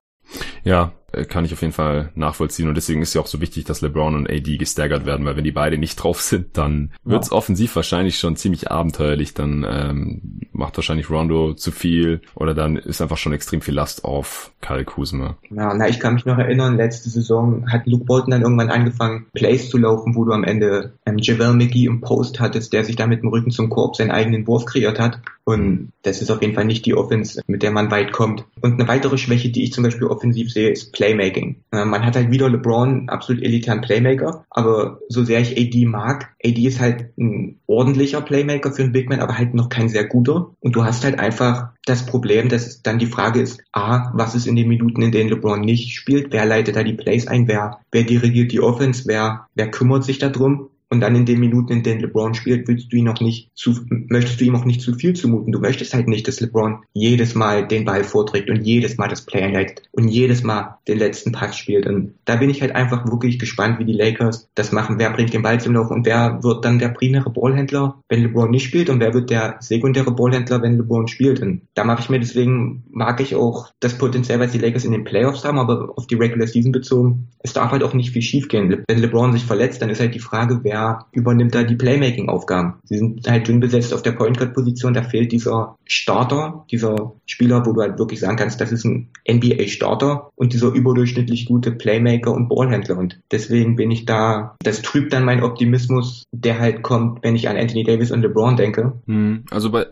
A: Ja, kann ich auf jeden Fall nachvollziehen. Und deswegen ist ja auch so wichtig, dass LeBron und AD gestaggert werden, weil wenn die beide nicht [LAUGHS] drauf sind, dann wird's ja. offensiv wahrscheinlich schon ziemlich abenteuerlich. Dann ähm, macht wahrscheinlich Rondo zu viel oder dann ist einfach schon extrem viel Last auf Kyle Kuzma.
B: Ja, na, ich kann mich noch erinnern, letzte Saison hat Luke Bolton dann irgendwann angefangen, Plays zu laufen, wo du am Ende ähm, Javel McGee im Post hattest, der sich da mit dem Rücken zum Korb seinen eigenen Wurf kreiert hat. Und das ist auf jeden Fall nicht die Offense, mit der man weit kommt. Und eine weitere Schwäche, die ich zum Beispiel offensiv sehe, ist Playmaking. Äh, man hat halt wieder LeBron, absolut elitären Playmaker, aber so sehr ich AD mag, AD ist halt ein ordentlicher Playmaker für einen Big Man, aber halt noch kein sehr guter. Und du hast halt einfach das Problem, dass dann die Frage ist, A, was ist in den Minuten, in denen LeBron nicht spielt? Wer leitet da die Plays ein? Wer, wer dirigiert die Offense? Wer, wer kümmert sich darum? Und dann in den Minuten, in denen LeBron spielt, willst du ihn auch nicht zu, möchtest du ihm auch nicht zu viel zumuten. Du möchtest halt nicht, dass LeBron jedes Mal den Ball vorträgt und jedes Mal das Play einleitet und jedes Mal den letzten Pass spielt. Und da bin ich halt einfach wirklich gespannt, wie die Lakers das machen. Wer bringt den Ball zum Laufen und wer wird dann der primäre Ballhändler, wenn LeBron nicht spielt und wer wird der sekundäre Ballhändler, wenn LeBron spielt. Und da mache ich mir deswegen, mag ich auch das Potenzial, was die Lakers in den Playoffs haben, aber auf die Regular Season bezogen, es darf halt auch nicht viel schief gehen. Wenn LeBron sich verletzt, dann ist halt die Frage, wer übernimmt da die Playmaking-Aufgaben. Sie sind halt dünn besetzt auf der Point Guard-Position, da fehlt dieser Starter, dieser Spieler, wo du halt wirklich sagen kannst, das ist ein NBA-Starter und dieser überdurchschnittlich gute Playmaker und Ballhändler. Und deswegen bin ich da, das trübt dann meinen Optimismus, der halt kommt, wenn ich an Anthony Davis und LeBron denke.
A: Hm, also bei,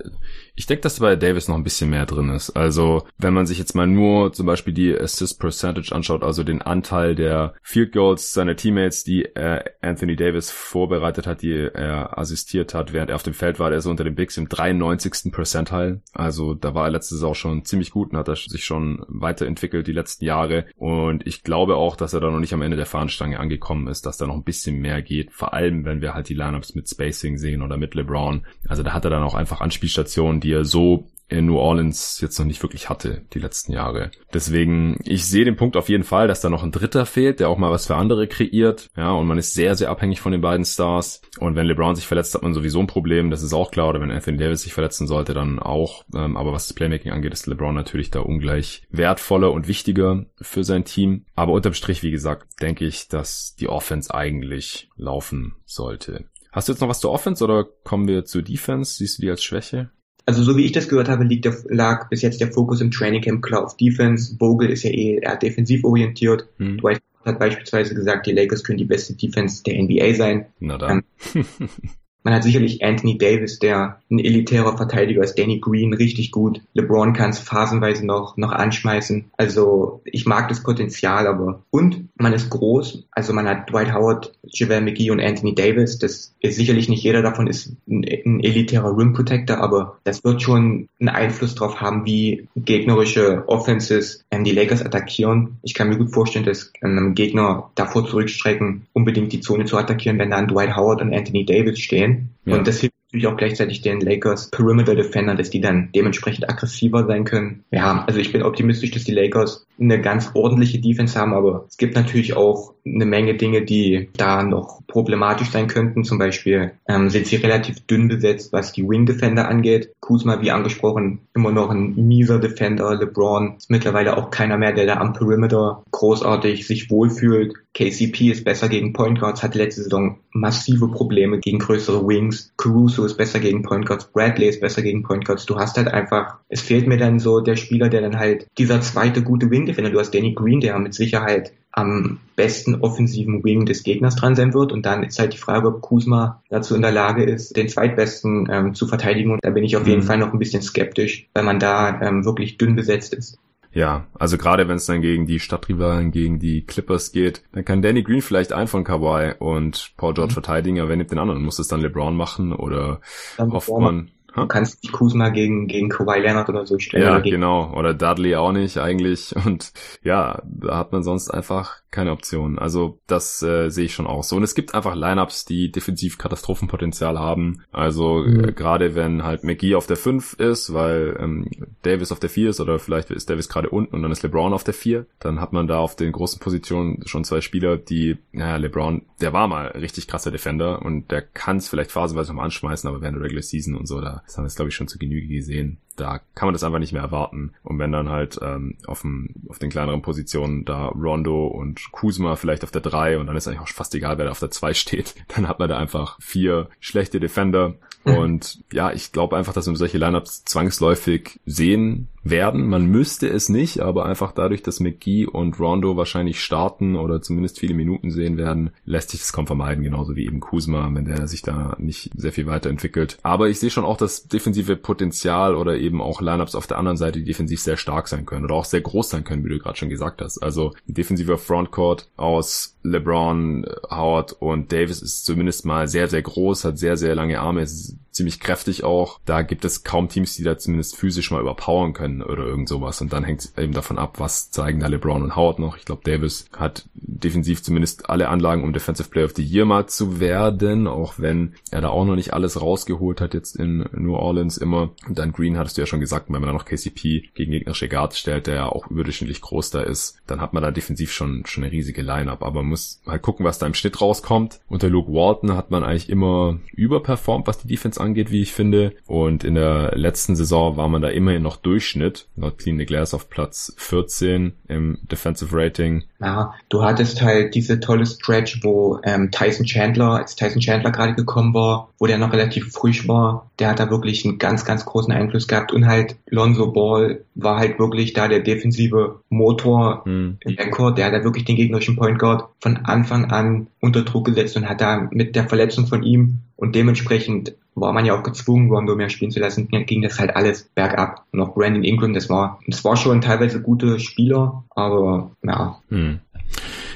A: ich denke, dass bei Davis noch ein bisschen mehr drin ist. Also wenn man sich jetzt mal nur zum Beispiel die Assist Percentage anschaut, also den Anteil der Field Goals seiner Teammates, die äh, Anthony Davis vorbereitet hat, die er assistiert hat, während er auf dem Feld war, der so unter den Bigs im 93. Percentile. Also da war er letztes Jahr auch schon ziemlich gut und hat er sich schon weiterentwickelt die letzten Jahre. Und ich glaube auch, dass er da noch nicht am Ende der Fahnenstange angekommen ist, dass da noch ein bisschen mehr geht. Vor allem, wenn wir halt die Lineups mit Spacing sehen oder mit LeBron. Also da hat er dann auch einfach Anspielstationen, die er so New Orleans jetzt noch nicht wirklich hatte, die letzten Jahre. Deswegen, ich sehe den Punkt auf jeden Fall, dass da noch ein Dritter fehlt, der auch mal was für andere kreiert. Ja, und man ist sehr, sehr abhängig von den beiden Stars. Und wenn LeBron sich verletzt, hat man sowieso ein Problem, das ist auch klar. Oder wenn Anthony Davis sich verletzen sollte, dann auch. Ähm, aber was das Playmaking angeht, ist LeBron natürlich da ungleich wertvoller und wichtiger für sein Team. Aber unterm Strich, wie gesagt, denke ich, dass die Offense eigentlich laufen sollte. Hast du jetzt noch was zur Offense oder kommen wir zur Defense? Siehst du die als Schwäche?
B: Also so wie ich das gehört habe, liegt der, lag bis jetzt der Fokus im Training Camp klar auf Defense. Vogel ist ja eh eher defensiv orientiert. Hm. Dwight hat beispielsweise gesagt, die Lakers können die beste Defense der NBA sein.
A: Na dann.
B: Ähm, [LAUGHS] Man hat sicherlich Anthony Davis, der ein elitärer Verteidiger ist, Danny Green richtig gut. LeBron kann es phasenweise noch, noch anschmeißen. Also ich mag das Potenzial aber. Und man ist groß. Also man hat Dwight Howard, JaVale McGee und Anthony Davis. Das ist sicherlich nicht jeder davon ist ein, ein elitärer Rim Protector, aber das wird schon einen Einfluss darauf haben, wie gegnerische Offenses ähm, die Lakers attackieren. Ich kann mir gut vorstellen, dass ähm, Gegner davor zurückstrecken, unbedingt die Zone zu attackieren, wenn dann Dwight Howard und Anthony Davis stehen stehen. Ja. Und das hilft natürlich auch gleichzeitig den Lakers Perimeter Defender, dass die dann dementsprechend aggressiver sein können. Ja, also ich bin optimistisch, dass die Lakers eine ganz ordentliche Defense haben, aber es gibt natürlich auch eine Menge Dinge, die da noch problematisch sein könnten. Zum Beispiel ähm, sind sie relativ dünn besetzt, was die Wing Defender angeht. Kuzma, wie angesprochen, immer noch ein mieser Defender. LeBron ist mittlerweile auch keiner mehr, der da am Perimeter großartig sich wohlfühlt. KCP ist besser gegen Point Guards, hat letzte Saison massive Probleme gegen größere Wings. Caruso ist besser gegen Point Guards, Bradley ist besser gegen Point Guards. Du hast halt einfach, es fehlt mir dann so der Spieler, der dann halt dieser zweite gute Wing Defender. Du hast Danny Green, der mit Sicherheit am besten offensiven Wing des Gegners dran sein wird. Und dann ist halt die Frage, ob Kuzma dazu in der Lage ist, den zweitbesten ähm, zu verteidigen. Und da bin ich auf jeden mhm. Fall noch ein bisschen skeptisch, weil man da ähm, wirklich dünn besetzt ist.
A: Ja, also gerade wenn es dann gegen die Stadtrivalen, gegen die Clippers geht, dann kann Danny Green vielleicht einen von Kawhi und Paul George mhm. verteidigen, aber wer nimmt den anderen? Muss es dann LeBron machen oder dann hofft man,
B: Du kannst nicht Kuzma gegen, gegen Kawhi Leonard oder so stellen.
A: Ja,
B: oder
A: genau. Oder Dudley auch nicht eigentlich. [LAUGHS] Und ja, da hat man sonst einfach keine Option. Also das äh, sehe ich schon auch so. Und es gibt einfach Lineups, die defensiv Katastrophenpotenzial haben. Also mhm. äh, gerade wenn halt McGee auf der 5 ist, weil ähm, Davis auf der 4 ist oder vielleicht ist Davis gerade unten und dann ist LeBron auf der 4, dann hat man da auf den großen Positionen schon zwei Spieler, die, naja, LeBron, der war mal richtig krasser Defender und der kann es vielleicht phasenweise nochmal anschmeißen, aber während der Regular Season und so, da das haben wir jetzt glaube ich schon zu Genüge gesehen da kann man das einfach nicht mehr erwarten. Und wenn dann halt ähm, auf, dem, auf den kleineren Positionen da Rondo und Kuzma vielleicht auf der 3 und dann ist eigentlich auch fast egal, wer da auf der 2 [LAUGHS] steht, dann hat man da einfach vier schlechte Defender. Mhm. Und ja, ich glaube einfach, dass wir solche Lineups zwangsläufig sehen werden. Man müsste es nicht, aber einfach dadurch, dass McGee und Rondo wahrscheinlich starten oder zumindest viele Minuten sehen werden, lässt sich das kaum vermeiden, genauso wie eben Kuzma, wenn der sich da nicht sehr viel weiterentwickelt. Aber ich sehe schon auch das defensive Potenzial oder eben auch Lineups auf der anderen Seite, die defensiv sehr stark sein können oder auch sehr groß sein können, wie du gerade schon gesagt hast. Also defensiver Frontcourt aus LeBron, Howard und Davis ist zumindest mal sehr, sehr groß, hat sehr, sehr lange Arme, ist ziemlich kräftig auch. Da gibt es kaum Teams, die da zumindest physisch mal überpowern können oder irgend sowas. Und dann hängt es eben davon ab, was zeigen da LeBron und Howard noch. Ich glaube, Davis hat defensiv zumindest alle Anlagen, um Defensive Player of the Year mal zu werden, auch wenn er da auch noch nicht alles rausgeholt hat jetzt in New Orleans immer. Und dann Green hattest du ja schon gesagt, wenn man da noch KCP gegen gegnerische Guards stellt, der ja auch überdurchschnittlich groß da ist, dann hat man da defensiv schon, schon eine riesige Line-Up. Aber man muss halt gucken, was da im Schnitt rauskommt. Unter Luke Walton hat man eigentlich immer überperformt, was die Defense angeht, wie ich finde. Und in der letzten Saison war man da immerhin noch Durchschnitt. Laut Clean the Glass auf Platz 14 im Defensive Rating.
B: Ja, du hattest halt diese tolle Stretch, wo ähm, Tyson Chandler, als Tyson Chandler gerade gekommen war, wo der noch relativ frisch war, der hat da wirklich einen ganz, ganz großen Einfluss gehabt und halt Lonzo Ball war halt wirklich da der defensive Motor hm. im Backcourt, der hat da wirklich den gegnerischen Point Guard von Anfang an unter Druck gesetzt und hat da mit der Verletzung von ihm und dementsprechend war man ja auch gezwungen, Rondo mehr spielen zu lassen, ging das halt alles bergab. Und auch Brandon Ingram, das war, das war schon teilweise gute Spieler, aber ja. Hm.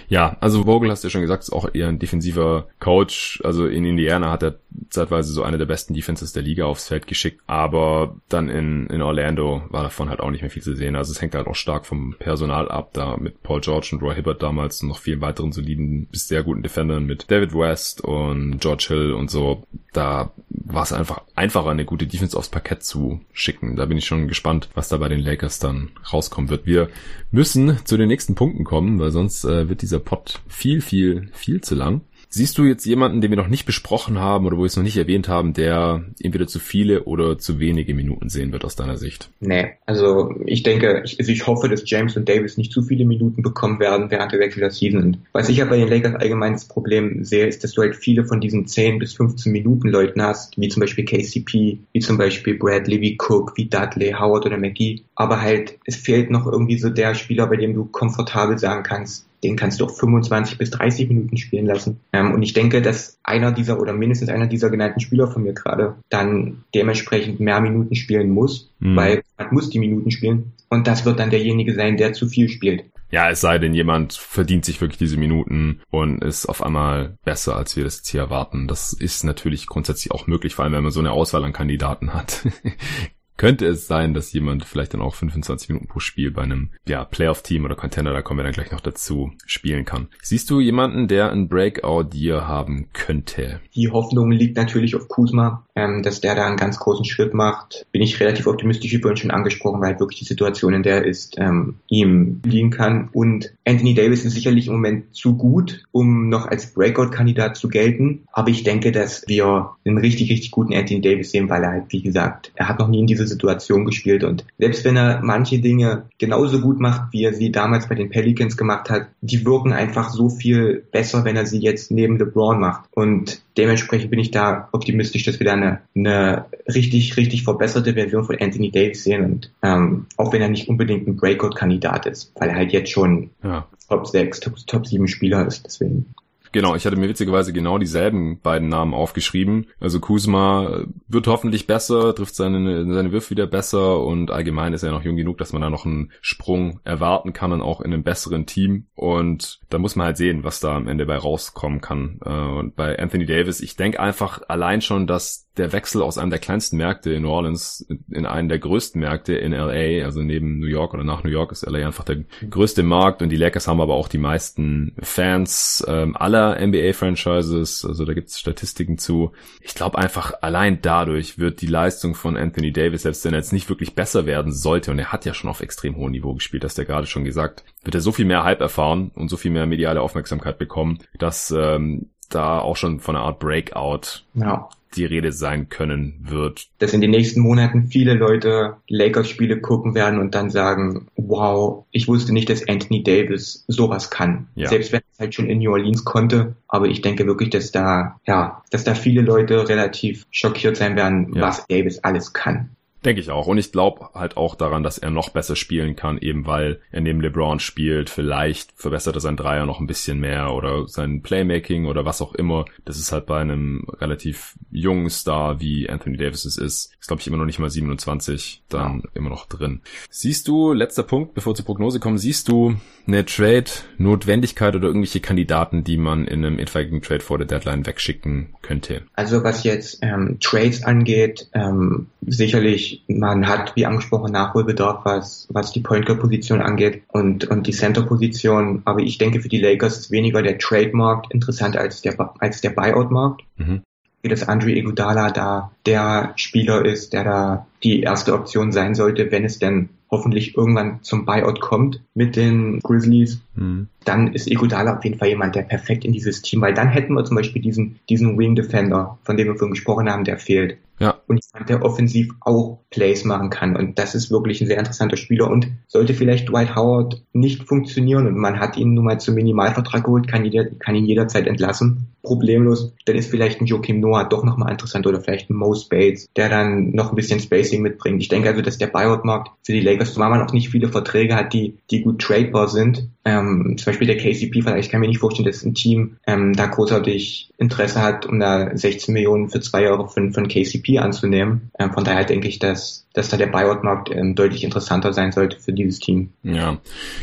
A: Ja, also Vogel hast du ja schon gesagt, ist auch eher ein defensiver Coach. Also in Indiana hat er zeitweise so eine der besten Defenses der Liga aufs Feld geschickt, aber dann in, in Orlando war davon halt auch nicht mehr viel zu sehen. Also es hängt halt auch stark vom Personal ab, da mit Paul George und Roy Hibbert damals und noch vielen weiteren soliden bis sehr guten Defendern mit David West und George Hill und so. Da war es einfach einfacher, eine gute Defense aufs Parkett zu schicken. Da bin ich schon gespannt, was da bei den Lakers dann rauskommen wird. Wir müssen zu den nächsten Punkten kommen, weil sonst äh, wird dieser Pod viel, viel, viel zu lang. Siehst du jetzt jemanden, den wir noch nicht besprochen haben oder wo wir es noch nicht erwähnt haben, der entweder zu viele oder zu wenige Minuten sehen wird aus deiner Sicht?
B: Nee, also ich denke, ich, also ich hoffe, dass James und Davis nicht zu viele Minuten bekommen werden während der Regular Season. Was ich aber bei den Lakers allgemein das Problem sehe, ist, dass du halt viele von diesen 10 bis 15 Minuten Leuten hast, wie zum Beispiel KCP, wie zum Beispiel Bradley, wie Cook, wie Dudley, Howard oder McGee. Aber halt, es fehlt noch irgendwie so der Spieler, bei dem du komfortabel sagen kannst, den kannst du auch 25 bis 30 Minuten spielen lassen. Ähm, und ich denke, dass einer dieser oder mindestens einer dieser genannten Spieler von mir gerade dann dementsprechend mehr Minuten spielen muss, mhm. weil man muss die Minuten spielen. Und das wird dann derjenige sein, der zu viel spielt.
A: Ja, es sei denn, jemand verdient sich wirklich diese Minuten und ist auf einmal besser, als wir das jetzt hier erwarten. Das ist natürlich grundsätzlich auch möglich, vor allem wenn man so eine Auswahl an Kandidaten hat. [LAUGHS] könnte es sein, dass jemand vielleicht dann auch 25 Minuten pro Spiel bei einem ja, Playoff-Team oder Contender, da kommen wir dann gleich noch dazu, spielen kann. Siehst du jemanden, der ein Breakout dir haben könnte?
B: Die Hoffnung liegt natürlich auf Kuzma, ähm, dass der da einen ganz großen Schritt macht. Bin ich relativ optimistisch, wie vorhin schon angesprochen, weil wirklich die Situation, in der er ist, ähm, ihm liegen kann. Und Anthony Davis ist sicherlich im Moment zu gut, um noch als Breakout-Kandidat zu gelten. Aber ich denke, dass wir einen richtig, richtig guten Anthony Davis sehen, weil er halt, wie gesagt, er hat noch nie in diese Situation gespielt. Und selbst wenn er manche Dinge genauso gut macht, wie er sie damals bei den Pelicans gemacht hat, die wirken einfach so viel besser, wenn er sie jetzt neben LeBron macht. Und dementsprechend bin ich da optimistisch, dass wir da eine, eine richtig, richtig verbesserte Version von Anthony Davis sehen. Und ähm, auch wenn er nicht unbedingt ein Breakout-Kandidat ist, weil er halt jetzt schon ja. Top 6, Top, Top 7 Spieler ist. Deswegen.
A: Genau, ich hatte mir witzigerweise genau dieselben beiden Namen aufgeschrieben. Also Kuzma wird hoffentlich besser, trifft seine, seine Würfe wieder besser und allgemein ist er noch jung genug, dass man da noch einen Sprung erwarten kann und auch in einem besseren Team. Und da muss man halt sehen, was da am Ende bei rauskommen kann. Äh, und bei Anthony Davis, ich denke einfach allein schon, dass der Wechsel aus einem der kleinsten Märkte in New Orleans in einen der größten Märkte in LA, also neben New York oder nach New York ist LA einfach der größte Markt und die Lakers haben aber auch die meisten Fans ähm, aller NBA-Franchises, also da gibt es Statistiken zu. Ich glaube einfach, allein dadurch wird die Leistung von Anthony Davis, selbst wenn er jetzt nicht wirklich besser werden sollte, und er hat ja schon auf extrem hohem Niveau gespielt, hast du gerade schon gesagt, wird er so viel mehr Hype erfahren und so viel mehr mediale Aufmerksamkeit bekommen, dass ähm, da auch schon von einer Art Breakout ja die Rede sein können wird.
B: Dass in den nächsten Monaten viele Leute Lakers-Spiele gucken werden und dann sagen, wow, ich wusste nicht, dass Anthony Davis sowas kann. Ja. Selbst wenn er es halt schon in New Orleans konnte. Aber ich denke wirklich, dass da, ja, dass da viele Leute relativ schockiert sein werden, ja. was Davis alles kann.
A: Denke ich auch. Und ich glaube halt auch daran, dass er noch besser spielen kann, eben weil er neben LeBron spielt. Vielleicht verbessert er sein Dreier noch ein bisschen mehr oder sein Playmaking oder was auch immer. Das ist halt bei einem relativ jungen Star wie Anthony Davis es ist. Ist, glaube ich, immer noch nicht mal 27, dann ja. immer noch drin. Siehst du, letzter Punkt, bevor zur Prognose kommen, siehst du eine Trade-Notwendigkeit oder irgendwelche Kandidaten, die man in einem etwaigen Trade vor der Deadline wegschicken könnte?
B: Also was jetzt ähm, Trades angeht, ähm, sicherlich man hat, wie angesprochen, Nachholbedarf, was, was die Point Guard Position angeht und, und die Center Position. Aber ich denke, für die Lakers ist weniger der Trademarkt interessant als der, als der Buyout Markt. Mhm. Wie das Andre Iguodala da der Spieler ist, der da die erste Option sein sollte, wenn es denn hoffentlich irgendwann zum Buyout kommt mit den Grizzlies, mhm. dann ist Iguodala auf jeden Fall jemand, der perfekt in dieses Team, weil dann hätten wir zum Beispiel diesen, diesen Wing Defender, von dem wir vorhin gesprochen haben, der fehlt. Ja. Und jemand, der offensiv auch Plays machen kann. Und das ist wirklich ein sehr interessanter Spieler. Und sollte vielleicht Dwight Howard nicht funktionieren und man hat ihn nun mal zum Minimalvertrag geholt, kann, jeder, kann ihn jederzeit entlassen, problemlos, dann ist vielleicht ein Joachim Noah doch nochmal interessant oder vielleicht ein Mo Spades, der dann noch ein bisschen Spacing mitbringt. Ich denke also, dass der Buyout-Markt für die Lakers, zumal man auch nicht viele Verträge hat, die, die gut tradebar sind, ähm, zum Beispiel der KCP, vielleicht kann ich mir nicht vorstellen, dass ein Team ähm, da großartig Interesse hat, um da 16 Millionen für zwei Jahre von, von KCP anzunehmen. Ähm, von daher denke ich, dass, dass da der Buyout-Markt ähm, deutlich interessanter sein sollte für dieses Team.
A: Ja,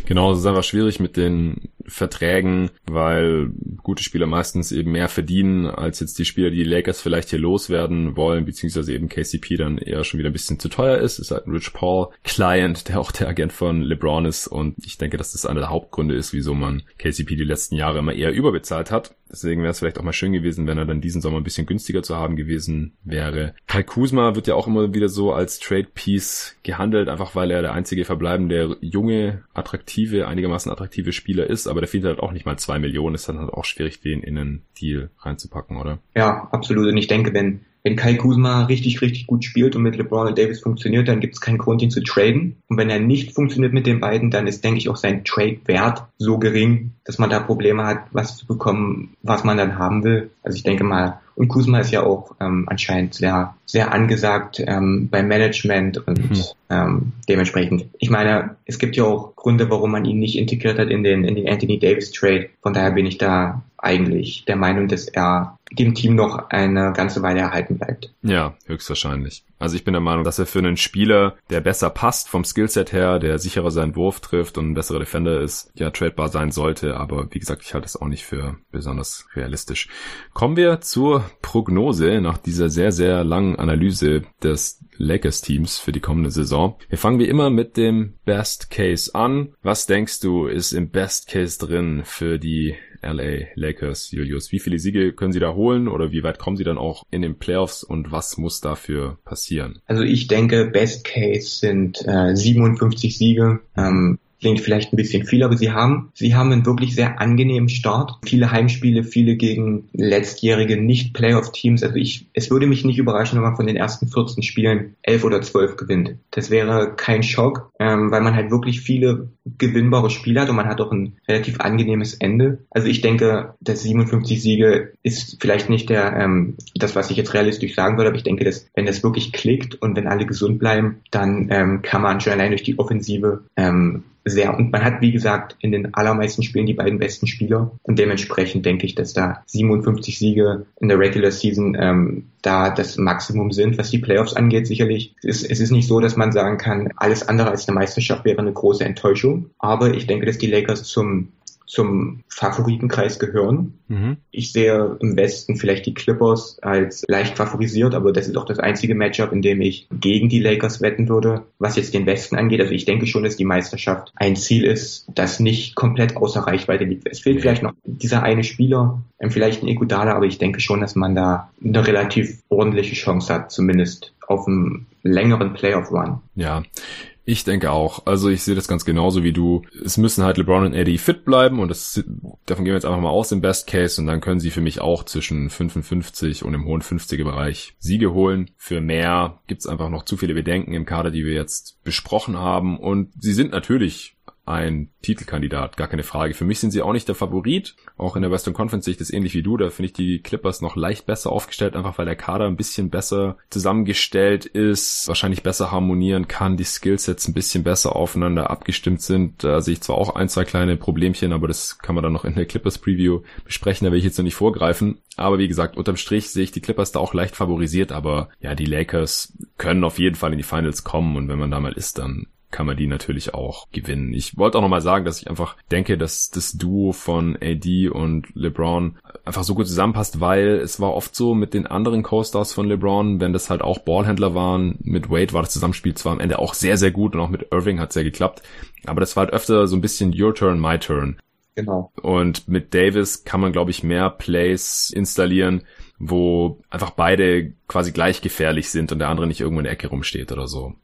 A: genau, es ist einfach schwierig mit den Verträgen, weil gute Spieler meistens eben mehr verdienen als jetzt die Spieler, die, die Lakers vielleicht hier loswerden wollen, beziehungsweise eben KCP dann eher schon wieder ein bisschen zu teuer ist. Ist halt ein Rich Paul Client, der auch der Agent von LeBron ist und ich denke, dass das einer der Hauptgründe ist, wieso man KCP die letzten Jahre immer eher überbezahlt hat. Deswegen wäre es vielleicht auch mal schön gewesen, wenn er dann diesen Sommer ein bisschen günstiger zu haben gewesen wäre. Kai Kuzma wird ja auch immer wieder so als Trade Piece gehandelt, einfach weil er der einzige verbleibende junge, attraktive, einigermaßen attraktive Spieler ist, aber der fehlt halt auch nicht mal zwei Millionen, ist dann halt auch schwierig, den in einen Deal reinzupacken, oder?
B: Ja, absolut. Und ich denke, wenn wenn Kai Kuzma richtig, richtig gut spielt und mit LeBron und Davis funktioniert, dann gibt es keinen Grund, ihn zu traden. Und wenn er nicht funktioniert mit den beiden, dann ist, denke ich, auch sein Trade-Wert so gering, dass man da Probleme hat, was zu bekommen, was man dann haben will. Also ich denke mal, und Kuzma ist ja auch ähm, anscheinend sehr, sehr angesagt ähm, beim Management und mhm. ähm, dementsprechend. Ich meine, es gibt ja auch Gründe, warum man ihn nicht integriert hat in den, in den Anthony Davis Trade. Von daher bin ich da eigentlich der Meinung, dass er dem Team noch eine ganze Weile erhalten bleibt.
A: Ja, höchstwahrscheinlich. Also ich bin der Meinung, dass er für einen Spieler, der besser passt vom Skillset her, der sicherer seinen Wurf trifft und ein besserer Defender ist, ja, tradebar sein sollte. Aber wie gesagt, ich halte es auch nicht für besonders realistisch. Kommen wir zur Prognose nach dieser sehr, sehr langen Analyse des Lakers-Teams für die kommende Saison. Wir fangen wie immer mit dem Best Case an. Was denkst du, ist im Best Case drin für die LA Lakers, Julius. Wie viele Siege können sie da holen oder wie weit kommen sie dann auch in den Playoffs und was muss dafür passieren?
B: Also ich denke, Best Case sind äh, 57 Siege. Ähm, klingt vielleicht ein bisschen viel, aber sie haben, sie haben einen wirklich sehr angenehmen Start. Viele Heimspiele, viele gegen letztjährige Nicht-Playoff-Teams. Also ich, es würde mich nicht überraschen, wenn man von den ersten 14 Spielen 11 oder 12 gewinnt. Das wäre kein Schock, ähm, weil man halt wirklich viele gewinnbare Spiele hat und man hat auch ein relativ angenehmes Ende. Also ich denke, dass 57 Siege ist vielleicht nicht der, ähm, das, was ich jetzt realistisch sagen würde, aber ich denke, dass wenn das wirklich klickt und wenn alle gesund bleiben, dann ähm, kann man schon allein durch die Offensive ähm, sehr. Und man hat, wie gesagt, in den allermeisten Spielen die beiden besten Spieler. Und dementsprechend denke ich, dass da 57 Siege in der Regular Season ähm, da das Maximum sind, was die Playoffs angeht, sicherlich. Es ist, es ist nicht so, dass man sagen kann, alles andere als eine Meisterschaft wäre eine große Enttäuschung. Aber ich denke, dass die Lakers zum zum Favoritenkreis gehören. Mhm. Ich sehe im Westen vielleicht die Clippers als leicht favorisiert, aber das ist auch das einzige Matchup, in dem ich gegen die Lakers wetten würde, was jetzt den Westen angeht. Also ich denke schon, dass die Meisterschaft ein Ziel ist, das nicht komplett außer Reichweite liegt. Es fehlt vielleicht noch dieser eine Spieler, vielleicht ein Iguodala, aber ich denke schon, dass man da eine relativ ordentliche Chance hat, zumindest auf einem längeren Playoff-Run.
A: Ja, ich denke auch. Also ich sehe das ganz genauso wie du. Es müssen halt LeBron und Eddie fit bleiben und das, davon gehen wir jetzt einfach mal aus im Best Case und dann können sie für mich auch zwischen 55 und im hohen 50er Bereich Siege holen. Für mehr gibt's einfach noch zu viele Bedenken im Kader, die wir jetzt besprochen haben und sie sind natürlich ein Titelkandidat, gar keine Frage. Für mich sind sie auch nicht der Favorit. Auch in der Western Conference sehe ich das ähnlich wie du. Da finde ich die Clippers noch leicht besser aufgestellt, einfach weil der Kader ein bisschen besser zusammengestellt ist, wahrscheinlich besser harmonieren kann, die Skillsets ein bisschen besser aufeinander abgestimmt sind. Da sehe ich zwar auch ein, zwei kleine Problemchen, aber das kann man dann noch in der Clippers Preview besprechen. Da will ich jetzt noch nicht vorgreifen. Aber wie gesagt, unterm Strich sehe ich die Clippers da auch leicht favorisiert, aber ja, die Lakers können auf jeden Fall in die Finals kommen und wenn man da mal ist, dann kann man die natürlich auch gewinnen. Ich wollte auch nochmal sagen, dass ich einfach denke, dass das Duo von AD und LeBron einfach so gut zusammenpasst, weil es war oft so mit den anderen Co-Stars von LeBron, wenn das halt auch Ballhändler waren, mit Wade war das Zusammenspiel zwar am Ende auch sehr, sehr gut und auch mit Irving hat es sehr geklappt, aber das war halt öfter so ein bisschen Your Turn, My Turn.
B: Genau.
A: Und mit Davis kann man, glaube ich, mehr Plays installieren, wo einfach beide quasi gleich gefährlich sind und der andere nicht irgendwo in der Ecke rumsteht oder so.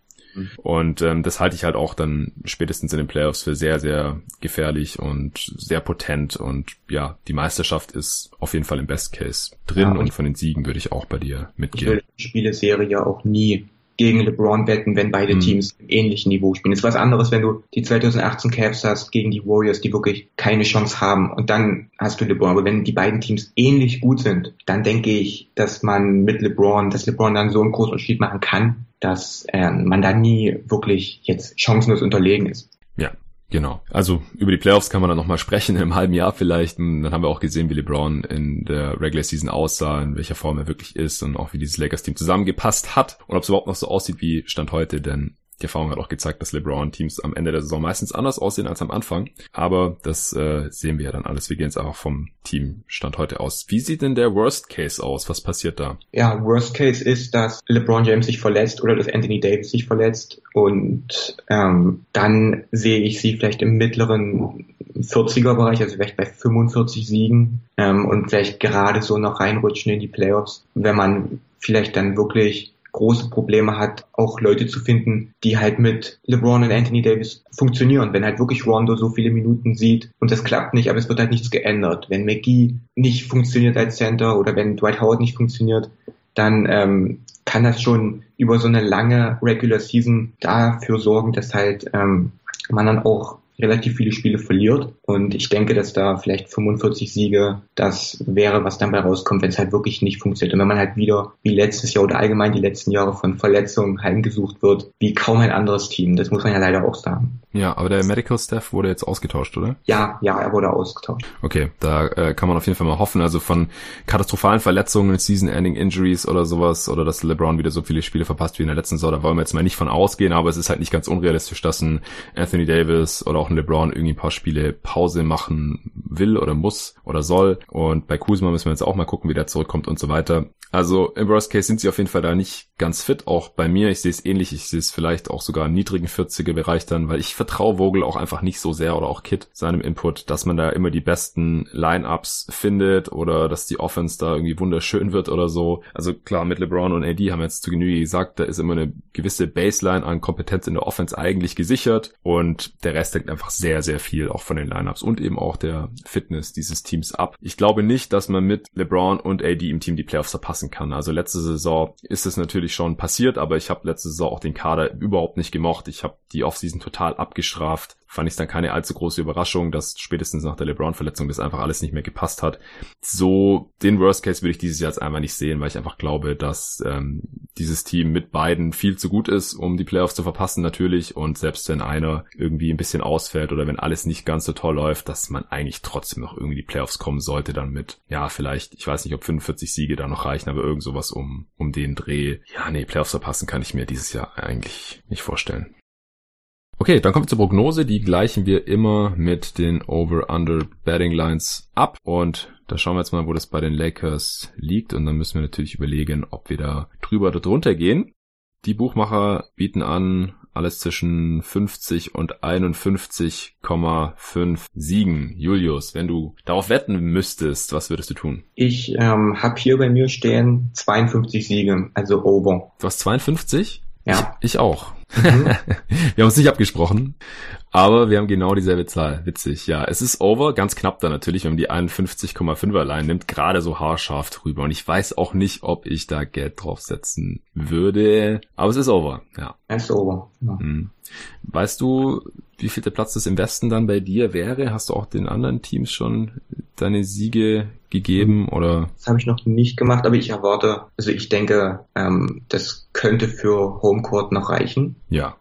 A: Und ähm, das halte ich halt auch dann spätestens in den Playoffs für sehr, sehr gefährlich und sehr potent. Und ja, die Meisterschaft ist auf jeden Fall im Best Case drin ja, und von den Siegen würde ich auch bei dir mitgehen. Ich will
B: die Spieleserie ja auch nie gegen LeBron wetten, wenn beide mhm. Teams im ähnlichen Niveau spielen. Es ist was anderes, wenn du die 2018 Cavs hast gegen die Warriors, die wirklich keine Chance haben und dann hast du LeBron. Aber wenn die beiden Teams ähnlich gut sind, dann denke ich, dass man mit LeBron, dass LeBron dann so einen großen Unterschied machen kann, dass äh, man da nie wirklich jetzt chancenlos unterlegen ist.
A: Ja, Genau. Also über die Playoffs kann man dann nochmal [LAUGHS] sprechen, in einem halben Jahr vielleicht. Und dann haben wir auch gesehen, wie LeBron in der Regular Season aussah, in welcher Form er wirklich ist und auch wie dieses Lakers-Team zusammengepasst hat und ob es überhaupt noch so aussieht wie Stand heute, denn die Erfahrung hat auch gezeigt, dass LeBron-Teams am Ende der Saison meistens anders aussehen als am Anfang. Aber das äh, sehen wir ja dann alles. Wir gehen jetzt einfach vom Teamstand heute aus. Wie sieht denn der Worst Case aus? Was passiert da?
B: Ja, Worst Case ist, dass LeBron James sich verletzt oder dass Anthony Davis sich verletzt. Und ähm, dann sehe ich sie vielleicht im mittleren 40er-Bereich, also vielleicht bei 45 Siegen ähm, und vielleicht gerade so noch reinrutschen in die Playoffs, wenn man vielleicht dann wirklich große Probleme hat, auch Leute zu finden, die halt mit LeBron und Anthony Davis funktionieren. Wenn halt wirklich Rondo so viele Minuten sieht und das klappt nicht, aber es wird halt nichts geändert. Wenn McGee nicht funktioniert als Center oder wenn Dwight Howard nicht funktioniert, dann ähm, kann das schon über so eine lange Regular Season dafür sorgen, dass halt ähm, man dann auch relativ viele Spiele verliert. Und ich denke, dass da vielleicht 45 Siege das wäre, was dann bei rauskommt, wenn es halt wirklich nicht funktioniert. Und wenn man halt wieder wie letztes Jahr oder allgemein die letzten Jahre von Verletzungen heimgesucht wird, wie kaum ein anderes Team. Das muss man ja leider auch sagen.
A: Ja, aber der Medical Staff wurde jetzt ausgetauscht, oder?
B: Ja, ja, er wurde ausgetauscht.
A: Okay, da äh, kann man auf jeden Fall mal hoffen. Also von katastrophalen Verletzungen, Season-Ending Injuries oder sowas, oder dass LeBron wieder so viele Spiele verpasst wie in der letzten Saison, da wollen wir jetzt mal nicht von ausgehen, aber es ist halt nicht ganz unrealistisch, dass ein Anthony Davis oder auch ein LeBron irgendwie ein paar Spiele Pause machen will oder muss oder soll. Und bei Kuzma müssen wir jetzt auch mal gucken, wie der zurückkommt und so weiter. Also im Worst Case sind sie auf jeden Fall da nicht ganz fit, auch bei mir. Ich sehe es ähnlich, ich sehe es vielleicht auch sogar im niedrigen 40er Bereich dann, weil ich vertraue Vogel auch einfach nicht so sehr oder auch Kit seinem Input, dass man da immer die besten Lineups findet oder dass die Offense da irgendwie wunderschön wird oder so. Also klar, mit LeBron und AD haben jetzt zu Genüge gesagt, da ist immer eine gewisse Baseline an Kompetenz in der Offense eigentlich gesichert und der Rest hängt einfach sehr, sehr viel auch von den Lineups und eben auch der Fitness dieses Teams ab. Ich glaube nicht, dass man mit LeBron und AD im Team die Playoffs verpassen kann. Also letzte Saison ist es natürlich schon passiert, aber ich habe letzte Saison auch den Kader überhaupt nicht gemocht. Ich habe die Offseason total abgestraft fand ich dann keine allzu große Überraschung, dass spätestens nach der LeBron-Verletzung das einfach alles nicht mehr gepasst hat. So den Worst Case würde ich dieses Jahr jetzt einfach nicht sehen, weil ich einfach glaube, dass ähm, dieses Team mit beiden viel zu gut ist, um die Playoffs zu verpassen natürlich. Und selbst wenn einer irgendwie ein bisschen ausfällt oder wenn alles nicht ganz so toll läuft, dass man eigentlich trotzdem noch irgendwie die Playoffs kommen sollte, dann mit, ja, vielleicht, ich weiß nicht, ob 45 Siege da noch reichen, aber irgend sowas um, um den Dreh. Ja, nee, Playoffs verpassen kann ich mir dieses Jahr eigentlich nicht vorstellen. Okay, dann kommen wir zur Prognose. Die gleichen wir immer mit den Over-Under-Betting-Lines ab. Und da schauen wir jetzt mal, wo das bei den Lakers liegt. Und dann müssen wir natürlich überlegen, ob wir da drüber oder drunter gehen. Die Buchmacher bieten an alles zwischen 50 und 51,5 Siegen. Julius, wenn du darauf wetten müsstest, was würdest du tun?
B: Ich ähm, habe hier bei mir stehen 52 Siege, also over.
A: Du hast 52? Ja. Ich, ich auch. Mhm. wir haben uns nicht abgesprochen, aber wir haben genau dieselbe Zahl. Witzig, ja. Es ist over, ganz knapp da natürlich, wenn man die 51,5er Line nimmt, gerade so haarscharf drüber. Und ich weiß auch nicht, ob ich da Geld draufsetzen würde, aber es ist over, ja.
B: Es ist over. Ja. Mhm.
A: Weißt du, wie viel der Platz das im Westen dann bei dir wäre? Hast du auch den anderen Teams schon deine Siege gegeben oder?
B: Das habe ich noch nicht gemacht, aber ich erwarte, also ich denke, ähm, das könnte für Homecourt noch reichen.
A: Ja.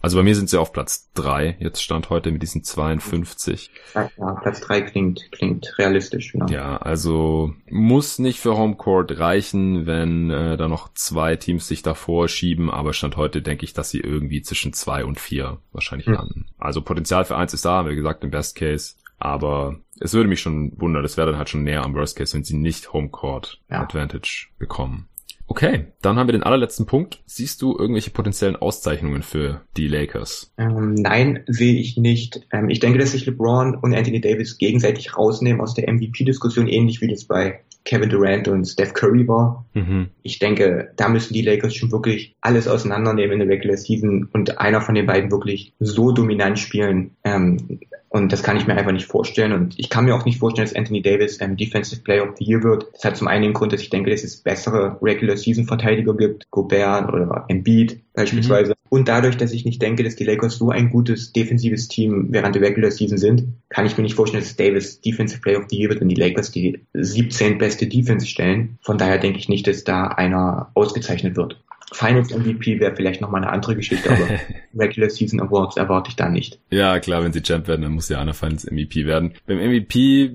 A: Also bei mir sind sie auf Platz drei. Jetzt stand heute mit diesen 52.
B: Ja, Platz drei klingt, klingt realistisch.
A: Genau. Ja, also muss nicht für Homecourt reichen, wenn äh, da noch zwei Teams sich davor schieben. Aber stand heute denke ich, dass sie irgendwie zwischen zwei und vier wahrscheinlich hm. landen. Also Potenzial für eins ist da, wie gesagt, im Best Case. Aber es würde mich schon wundern, das wäre dann halt schon näher am Worst Case, wenn sie nicht Homecourt ja. Advantage bekommen. Okay, dann haben wir den allerletzten Punkt. Siehst du irgendwelche potenziellen Auszeichnungen für die Lakers?
B: Ähm, nein, sehe ich nicht. Ähm, ich denke, dass sich LeBron und Anthony Davis gegenseitig rausnehmen aus der MVP-Diskussion, ähnlich wie das bei Kevin Durant und Steph Curry war. Mhm. Ich denke, da müssen die Lakers schon wirklich alles auseinandernehmen in der Regular Season und einer von den beiden wirklich so dominant spielen. Ähm, und das kann ich mir einfach nicht vorstellen. Und ich kann mir auch nicht vorstellen, dass Anthony Davis ähm, Defensive Player of the Year wird. Das hat zum einen den Grund, dass ich denke, dass es bessere Regular Season Verteidiger gibt. Gobert oder Embiid beispielsweise. Mhm. Und dadurch, dass ich nicht denke, dass die Lakers so ein gutes defensives Team während der Regular Season sind, kann ich mir nicht vorstellen, dass Davis Defensive Player of the Year wird und die Lakers die 17 beste Defense stellen. Von daher denke ich nicht, dass da einer ausgezeichnet wird. Finals MVP wäre vielleicht nochmal eine andere Geschichte, aber [LAUGHS] Regular Season Awards erwarte ich da nicht.
A: Ja, klar, wenn sie Champ werden, dann muss ja einer Finals MVP werden. Beim MVP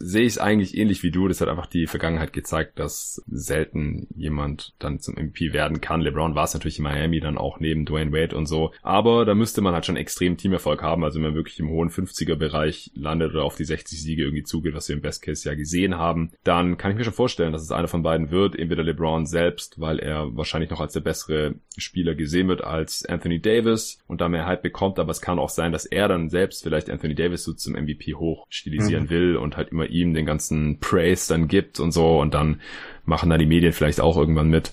A: sehe ich es eigentlich ähnlich wie du. Das hat einfach die Vergangenheit gezeigt, dass selten jemand dann zum MVP werden kann. LeBron war es natürlich in Miami dann auch neben Dwayne Wade und so. Aber da müsste man halt schon extrem Teamerfolg haben. Also wenn man wirklich im hohen 50er Bereich landet oder auf die 60 Siege irgendwie zugeht, was wir im Best Case ja gesehen haben, dann kann ich mir schon vorstellen, dass es einer von beiden wird. Entweder LeBron selbst, weil er wahrscheinlich noch als der bessere Spieler gesehen wird als Anthony Davis und da mehr Hype bekommt. Aber es kann auch sein, dass er dann selbst vielleicht Anthony Davis so zum MVP hoch stilisieren mhm. will und halt immer ihm den ganzen Praise dann gibt und so und dann machen da die Medien vielleicht auch irgendwann mit.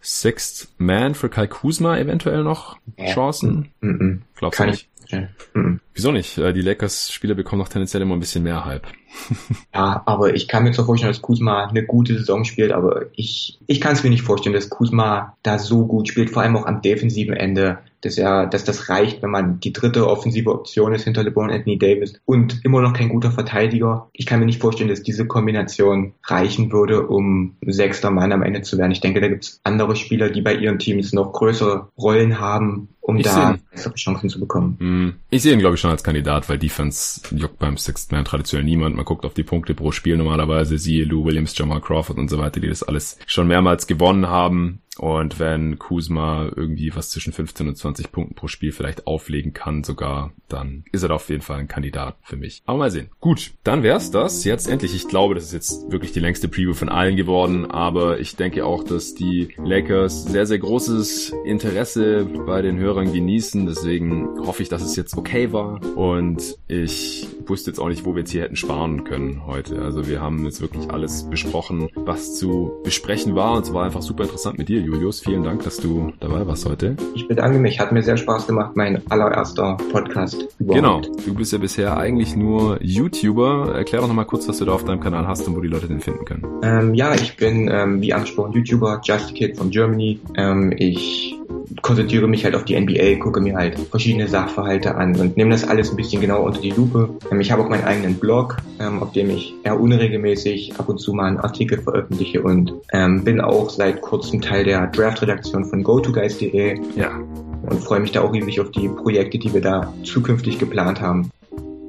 A: Sixth Man für Kai Kuzma eventuell noch Chancen?
B: Mm -mm.
A: Glaubst du nicht?
B: Ich, mm
A: Wieso nicht? Äh, die Lakers-Spieler bekommen noch tendenziell immer ein bisschen mehr Hype. [LAUGHS]
B: ja, aber ich kann mir zwar vorstellen, dass Kuzma eine gute Saison spielt, aber ich, ich kann es mir nicht vorstellen, dass Kuzma da so gut spielt, vor allem auch am defensiven Ende dass er, dass das reicht, wenn man die dritte offensive Option ist hinter LeBron Anthony Davis und immer noch kein guter Verteidiger. Ich kann mir nicht vorstellen, dass diese Kombination reichen würde, um sechster Mann am Ende zu werden. Ich denke, da gibt es andere Spieler, die bei ihren Teams noch größere Rollen haben, um ich da bessere Chancen zu bekommen.
A: Hm. Ich sehe ihn, glaube ich, schon als Kandidat, weil Defense juckt beim Sixth Man traditionell niemand. Man guckt auf die Punkte pro Spiel normalerweise, siehe Lou Williams, Jamal Crawford und so weiter, die das alles schon mehrmals gewonnen haben. Und wenn Kuzma irgendwie was zwischen 15 und 20 Punkten pro Spiel vielleicht auflegen kann sogar, dann ist er da auf jeden Fall ein Kandidat für mich. Aber mal sehen. Gut, dann wär's das. Jetzt endlich. Ich glaube, das ist jetzt wirklich die längste Preview von allen geworden. Aber ich denke auch, dass die Lakers sehr, sehr großes Interesse bei den Hörern genießen. Deswegen hoffe ich, dass es jetzt okay war. Und ich wusste jetzt auch nicht, wo wir jetzt hier hätten sparen können heute. Also wir haben jetzt wirklich alles besprochen, was zu besprechen war. Und es war einfach super interessant mit dir, Julius. Vielen Dank, dass du dabei warst heute.
B: Ich bedanke mich. Hat mir sehr Spaß gemacht. Mein allererster Podcast
A: überhaupt. Genau. Du bist ja bisher eigentlich nur YouTuber. Erklär doch nochmal kurz, was du da auf deinem Kanal hast und wo die Leute den finden können.
B: Ähm, ja, ich bin, ähm, wie angesprochen, YouTuber, Just Kid from Germany. Ähm, ich konzentriere mich halt auf die NBA, gucke mir halt verschiedene Sachverhalte an und nehme das alles ein bisschen genauer unter die Lupe. Ähm, ich habe auch meinen eigenen Blog, ähm, auf dem ich eher unregelmäßig ab und zu mal einen Artikel veröffentliche und ähm, bin auch seit kurzem Teil der Draft-Redaktion von GoToGuys.de. Ja. Und freue mich da auch riesig auf die Projekte, die wir da zukünftig geplant haben.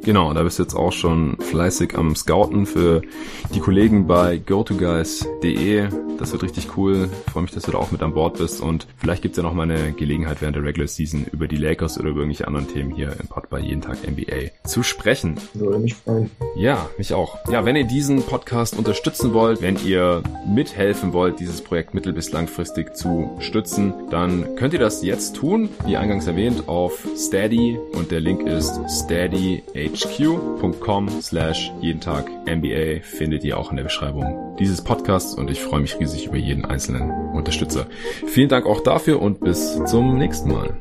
A: Genau, da bist du jetzt auch schon fleißig am Scouten für die Kollegen bei gotoguys.de. Das wird richtig cool. Ich freue mich, dass du da auch mit an Bord bist und vielleicht gibt's ja noch mal eine Gelegenheit während der Regular Season über die Lakers oder über irgendwelche anderen Themen hier im Pod bei Jeden Tag NBA zu sprechen.
B: Würde mich freuen.
A: Ja, mich auch. Ja, wenn ihr diesen Podcast unterstützen wollt, wenn ihr mithelfen wollt, dieses Projekt mittel- bis langfristig zu stützen, dann könnt ihr das jetzt tun, wie eingangs erwähnt, auf Steady und der Link ist steady hq.com slash jeden Tag NBA findet ihr auch in der Beschreibung dieses Podcasts und ich freue mich riesig über jeden einzelnen Unterstützer. Vielen Dank auch dafür und bis zum nächsten Mal.